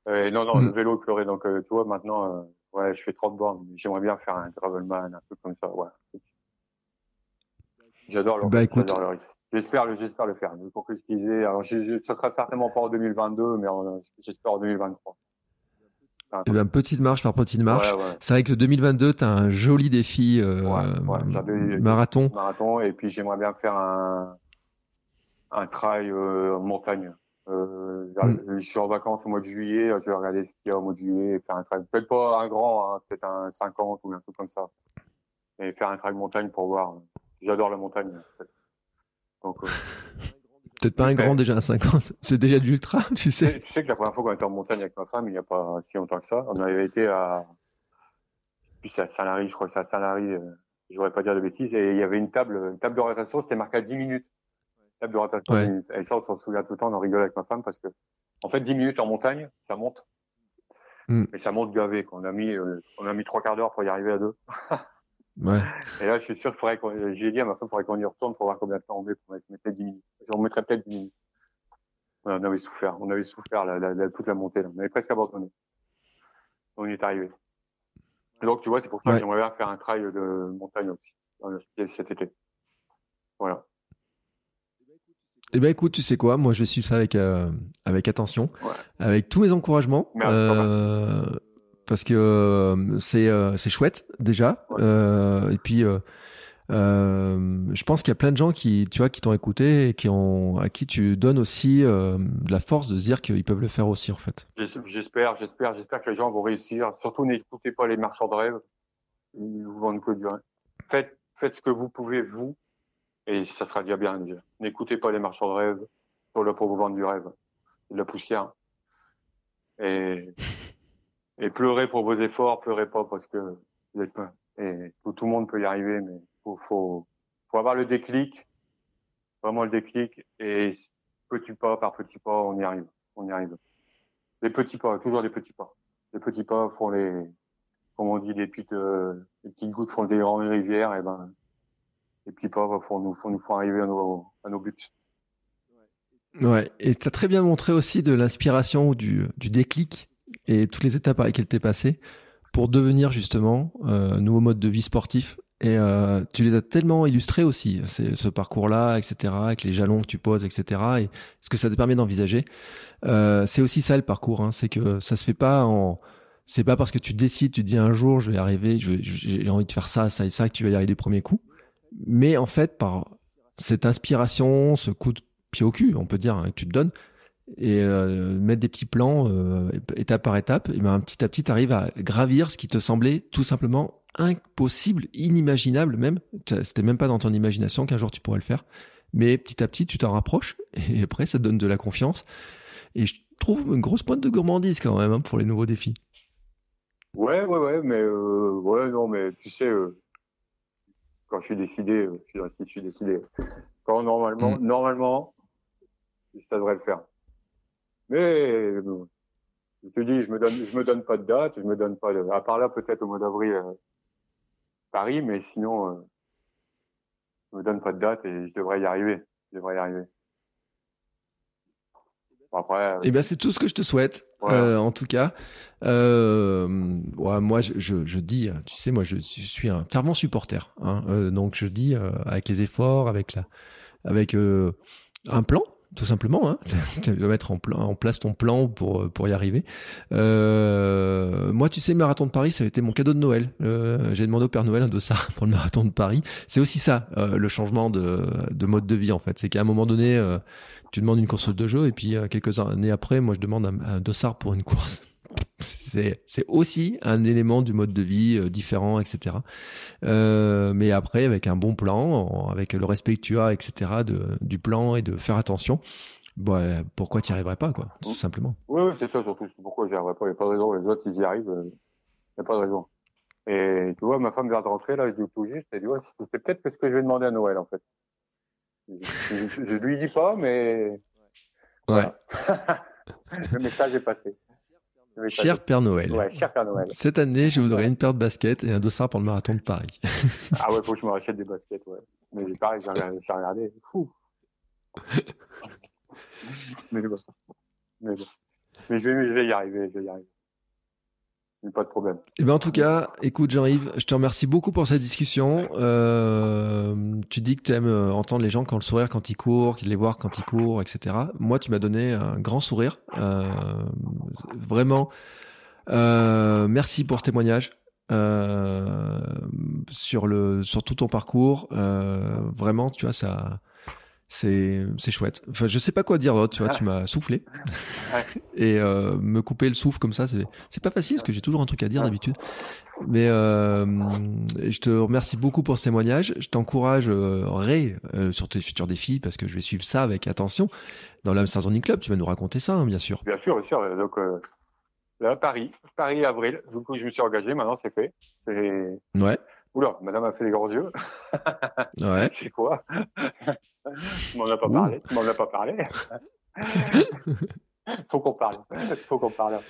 Euh, non, non, Mm. le vélo il pleurait. Donc, tu vois, maintenant, ouais, je fais 30 bornes. J'aimerais bien faire un gravelman, un truc comme ça. Ouais. J'adore le Bah, écoute. J'espère le, j'espère le faire. Je concrétiser. Alors, je, je- ça sera certainement pas en 2022, mais en- j'espère en 2023. Et ben, petite marche par petite marche. Ouais, ouais. C'est vrai que le 2022, tu as un joli défi euh, Ouais, j'avais- marathon. marathon et puis j'aimerais bien faire un un trail euh, en montagne. Euh, vers- Mm. Je suis en vacances au mois de juillet, je vais regarder ce qu'il y a au mois de juillet et faire un trail. Peut-être pas un grand, hein, peut-être un 50 ou un truc comme ça. Et faire un trail montagne pour voir. J'adore la montagne. en fait. Donc, euh, Peut-être pas un Ouais. grand déjà à 50. C'est déjà de l'ultra, tu sais. tu sais que la première fois qu'on était en montagne avec ma femme, il n'y a pas si longtemps que ça, on avait été à, puis c'est à Saint-Lary, je crois que c'est à Saint-Lary, euh, je voudrais pas dire de bêtises, et il y avait une table, une table de rotation, c'était marqué à 10 minutes. Table de rotation, Ouais. 10 minutes. Et ça, on s'en souvient tout le temps, on en rigole avec ma femme parce que, en fait, 10 minutes en montagne, ça monte. Mm. Et ça monte gavé, quoi. On a mis, euh, on a mis trois quarts d'heure pour y arriver à deux. Ouais. Et là, je suis sûr qu'il faudrait qu'on, j'ai dit à ma femme, il faudrait qu'on y retourne pour voir combien de temps on met pour mettre mettre 10 minutes. On mettrait peut-être 10 minutes. Ouais, on avait souffert, on avait souffert la, la, la- toute la montée, là. On avait presque abandonné. On y est arrivé. Donc, tu vois, c'est pour ça Ouais. que j'aimerais faire un trail de montagne aussi, cet été. Voilà. Eh ben écoute, tu sais quoi, moi je vais suivre ça avec, euh, avec attention, avec tous mes encouragements. Merci, euh, parce que euh, c'est euh, c'est chouette déjà. Euh, et puis je pense qu'il y a plein de gens qui, tu vois, qui t'ont écouté et qui ont, à qui tu donnes aussi de la force de se dire qu'ils peuvent le faire aussi en fait. J'es- J'espère, j'espère, j'espère que les gens vont réussir. Surtout, n'écoutez pas les marchands de rêve. Ils vous vendent que du rêve. Faites, faites ce que vous pouvez, vous, et ça sera déjà bien. N'écoutez pas les marchands de rêve. Sont là pour vous vendre du rêve. De la poussière. Et, et pleurez pour vos efforts, pleurez pas parce que vous êtes pas. Et tout, le monde peut y arriver, mais faut, faut, faut avoir le déclic. Vraiment le déclic. Et petit pas par petit pas, on y arrive. On y arrive. Les petits pas, toujours des petits pas. Les petits pas font les, comme on dit, les petites, euh, les petites gouttes font des grandes rivières, et ben, les petits pas font nous, font nous font arriver à nos, à nos buts. Ouais, et tu as très bien montré aussi de l'inspiration ou du, du déclic et toutes les étapes par lesquelles tu es passé pour devenir justement euh, nouveau mode de vie sportif. Et euh, tu les as tellement illustrés aussi, ce parcours-là, etc., avec les jalons que tu poses, etc., et ce que ça te permet d'envisager. Euh, c'est aussi ça le parcours, hein, c'est que ça se fait pas en... C'est pas parce que tu décides, tu te dis un jour je vais arriver, j'ai envie de faire ça, ça et ça, que tu vas y arriver du premier coup. Mais en fait, par cette inspiration, ce coup de pied au cul, on peut dire, hein, que tu te donnes, et euh, mettre des petits plans euh, étape par étape, et ben petit à petit, tu arrives à gravir ce qui te semblait tout simplement impossible, inimaginable même. C'était même pas dans ton imagination qu'un jour tu pourrais le faire. Mais petit à petit, tu t'en rapproches et après, ça te donne de la confiance. Et je trouve une grosse pointe de gourmandise quand même hein, pour les nouveaux défis. Ouais, ouais, ouais, mais euh, ouais, non, mais tu sais, euh, quand je suis décidé, euh, je suis, je suis décidé. Quand normalement, mm. normalement, ça devrait le faire. Mais euh, je te dis, je me donne, je me donne pas de date, je me donne pas de, à part là peut-être au mois d'avril euh, Paris, mais sinon, euh, je me donne pas de date et je devrais y arriver. Je devrais y arriver. après. Eh ben c'est tout ce que je te souhaite. Euh, en tout cas, euh, ouais, moi je, je, je, dis, tu sais, moi je, je suis un fervent supporter. Hein, euh, donc je dis avec les efforts, avec la, avec un plan, tout simplement. Hein. tu dois mettre en, en, place ton plan pour, pour y arriver. Euh, moi, tu sais, le marathon de Paris, ça a été mon cadeau de Noël. Euh, J'ai demandé au Père Noël un dossard pour le marathon de Paris. C'est aussi ça, euh, le changement de, de, mode de vie, en fait. C'est qu'à un moment donné, euh, tu demandes une console de jeu, et puis euh, quelques années après, moi, je demande un, un dossard pour une course c'est aussi un élément du mode de vie euh, différent, etc. Euh, mais après, avec un bon plan, avec le respect que tu as, etc., de, du plan et de faire attention, bah, pourquoi tu n'y arriverais pas, quoi, tout simplement. Oui, oui c'est ça surtout. Pourquoi j'y arriverais pas Il n'y a pas de raison. Les autres, ils y arrivent. Euh, il n'y a pas de raison. Et tu vois, ma femme vient de rentrer, là, je dis tout juste, elle dit, ouais, c'est peut-être ce que je vais demander à Noël, en fait. Je, je, lui dis pas, mais. Ouais. le message est passé. Cher Père Noël. Ouais, cher Père Noël. Cette année, je voudrais une paire de baskets et un dossard pour le marathon de Paris. ah ouais, faut que je me rachète des baskets, ouais. Mais pareil, j'ai regardé. Fou. mais, bon. mais, bon. mais je, vais, je vais y arriver, je vais y arriver pas de problème. Eh ben en tout cas, écoute Jean-Yves, je te remercie beaucoup pour cette discussion. Euh, tu dis que tu aimes euh, entendre les gens quand le sourire quand ils courent, les voir quand ils courent, etc. Moi, tu m'as donné un grand sourire. Euh, vraiment, merci pour ce témoignage. Sur le sur tout ton parcours vraiment tu vois ça c'est chouette. Enfin, je sais pas quoi dire d'autre, tu vois, tu m'as soufflé. Et euh, me couper le souffle comme ça, c'est pas facile parce que j'ai toujours un truc à dire d'habitude. Mais euh, je te remercie beaucoup pour ce témoignage. Je t'encourage euh, euh, sur tes futurs défis parce que je vais suivre ça avec attention. Dans l'Amsterdam Running Club, tu vas nous raconter ça, hein, bien sûr. Bien sûr, bien sûr. Donc là, Paris, Paris avril. Du coup, je me suis engagé. Maintenant, c'est fait. Ouais. Oula, madame a fait les grands yeux. Ouais. c'est quoi? Tu m'en as pas parlé. Tu m'en as pas parlé. Faut qu'on parle. Faut qu'on parle.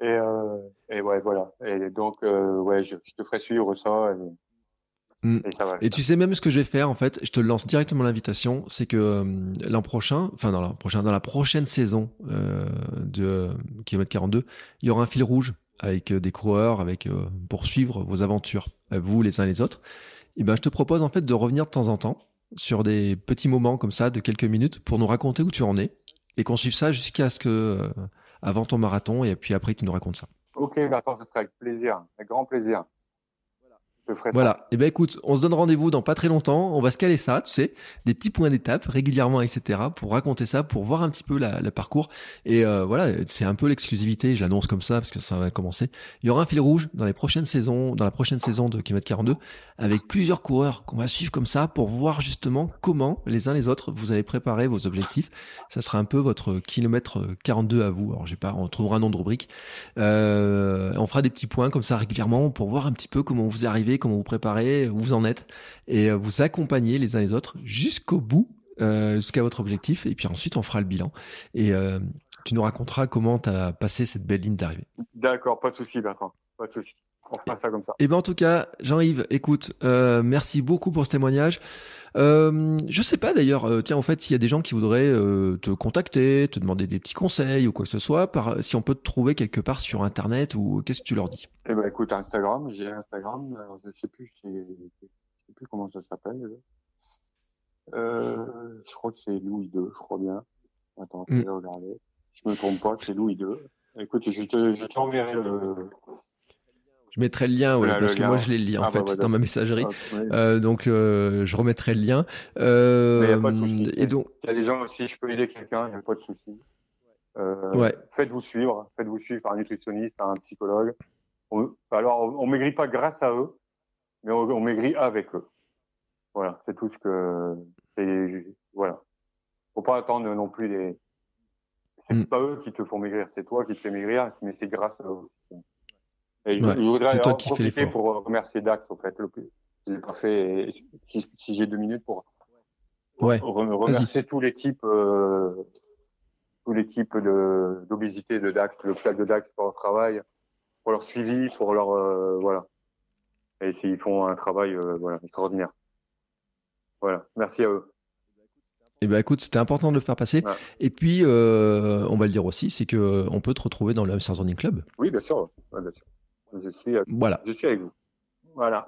Et, euh, et ouais, voilà. Et donc, euh, ouais, je, je, te ferai suivre ça. Et, mm. et, ça va. et tu sais même ce que je vais faire en fait. Je te lance directement l'invitation. C'est que euh, l'an prochain, enfin dans la prochaine, dans la prochaine saison de kilomètre 42, il y aura un fil rouge avec euh, des coureurs, avec euh, pour suivre vos aventures, vous les uns les autres, et eh ben je te propose en fait de revenir de temps en temps sur des petits moments comme ça de quelques minutes pour nous raconter où tu en es et qu'on suive ça jusqu'à ce que euh, avant ton marathon et puis après tu nous racontes ça. Ok, d'accord, ce sera avec plaisir, avec grand plaisir voilà. Et eh ben écoute, on se donne rendez-vous dans pas très longtemps. On va se caler ça, tu sais, des petits points d'étape régulièrement, etc. Pour raconter ça, pour voir un petit peu la, le parcours. Et euh, voilà, c'est un peu l'exclusivité. Je l'annonce comme ça parce que ça va commencer. Il y aura un fil rouge dans les prochaines saisons, dans la prochaine saison de Kilomètre 42, avec plusieurs coureurs qu'on va suivre comme ça pour voir justement comment les uns les autres vous avez préparé vos objectifs. Ça sera un peu votre kilomètre 42 à vous. Alors j'ai pas, on trouvera un nom de rubrique. Euh, on fera des petits points comme ça régulièrement pour voir un petit peu comment vous arrivez comment vous préparez, où vous en êtes, et euh, vous accompagner les uns les autres jusqu'au bout, euh, jusqu'à votre objectif, et puis ensuite on fera le bilan. Et euh, tu nous raconteras comment tu as passé cette belle ligne d'arrivée. D'accord, pas de souci, Bertrand, pas de souci. On fera ça comme ça. Et eh ben en tout cas, Jean-Yves, écoute, merci beaucoup pour ce témoignage. Euh, je sais pas d'ailleurs, euh, tiens, en fait, s'il y a des gens qui voudraient euh, te contacter, te demander des petits conseils ou quoi que ce soit, par, si on peut te trouver quelque part sur Internet ou qu'est-ce que tu leur dis? Eh ben, écoute, Instagram, j'ai Instagram, alors, je sais plus, je sais plus comment ça s'appelle. Euh, je crois que c'est Louis II, je crois bien. Attends, je vais mm. regarder. Je me trompe pas, c'est Louis II. Écoute, je te, je t'enverrai le, je mettrai le lien, ouais, parce que moi je l'ai lu en ah, bah, fait dans ma messagerie. euh, donc euh, je remettrai le lien. Euh, y a pas de souci. Et donc, il y a des gens aussi, je peux aider quelqu'un, il n'y a pas de souci. Ouais. Faites-vous suivre, faites-vous suivre par un nutritionniste, par un psychologue. On- alors, on maigrit pas grâce à eux, mais on, on maigrit avec eux. Voilà, c'est tout ce que c'est. Voilà, faut pas attendre non plus les. C'est Mm. pas eux qui te font maigrir, c'est toi qui te fais maigrir, mais c'est grâce à eux. Et je, Ouais, je voudrais en profiter pour remercier Dax, au fait, le plus. Je l'ai pas fait. et Si, si j'ai deux minutes pour Ouais. Remercier tous les types, euh, tous les types de d'obésité de Dax, l'hôpital de Dax pour leur travail, pour leur suivi, pour leur euh, voilà. Et s'ils font un travail euh, voilà extraordinaire. Voilà, merci à eux. Eh ben écoute, c'était important de le faire passer. Ouais. Et puis, euh, on va le dire aussi, c'est que euh, on peut te retrouver dans le Hamsters Running Club. Oui, bien sûr, ouais, bien sûr. Je suis, euh, Voilà, je suis avec vous. Voilà.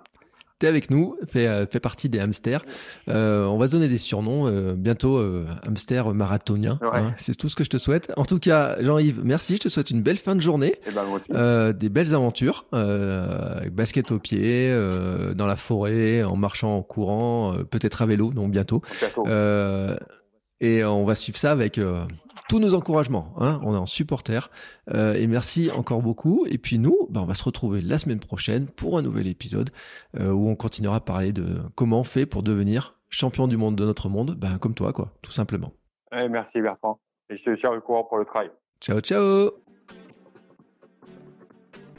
t'es avec nous, fais, euh, fais partie des hamsters. Euh, on va se donner des surnoms euh, bientôt, euh, hamster marathonien. Ouais. hein. c'est tout ce que je te souhaite. En tout cas, Jean-Yves, merci. Je te souhaite une belle fin de journée. Et ben des belles aventures, basket au pied, dans la forêt, en marchant, en courant, peut-être à vélo, donc bientôt. Bientôt. Et on va suivre ça avec tous nos encouragements. Hein on est en supporter. Euh, et merci encore beaucoup. Et puis nous, bah, on va se retrouver la semaine prochaine pour un nouvel épisode euh, où on continuera à parler de comment on fait pour devenir champion du monde de notre monde, ben, comme toi, quoi, tout simplement. Merci Bertrand. Et je te tiens au courant pour le travail. Ciao, ciao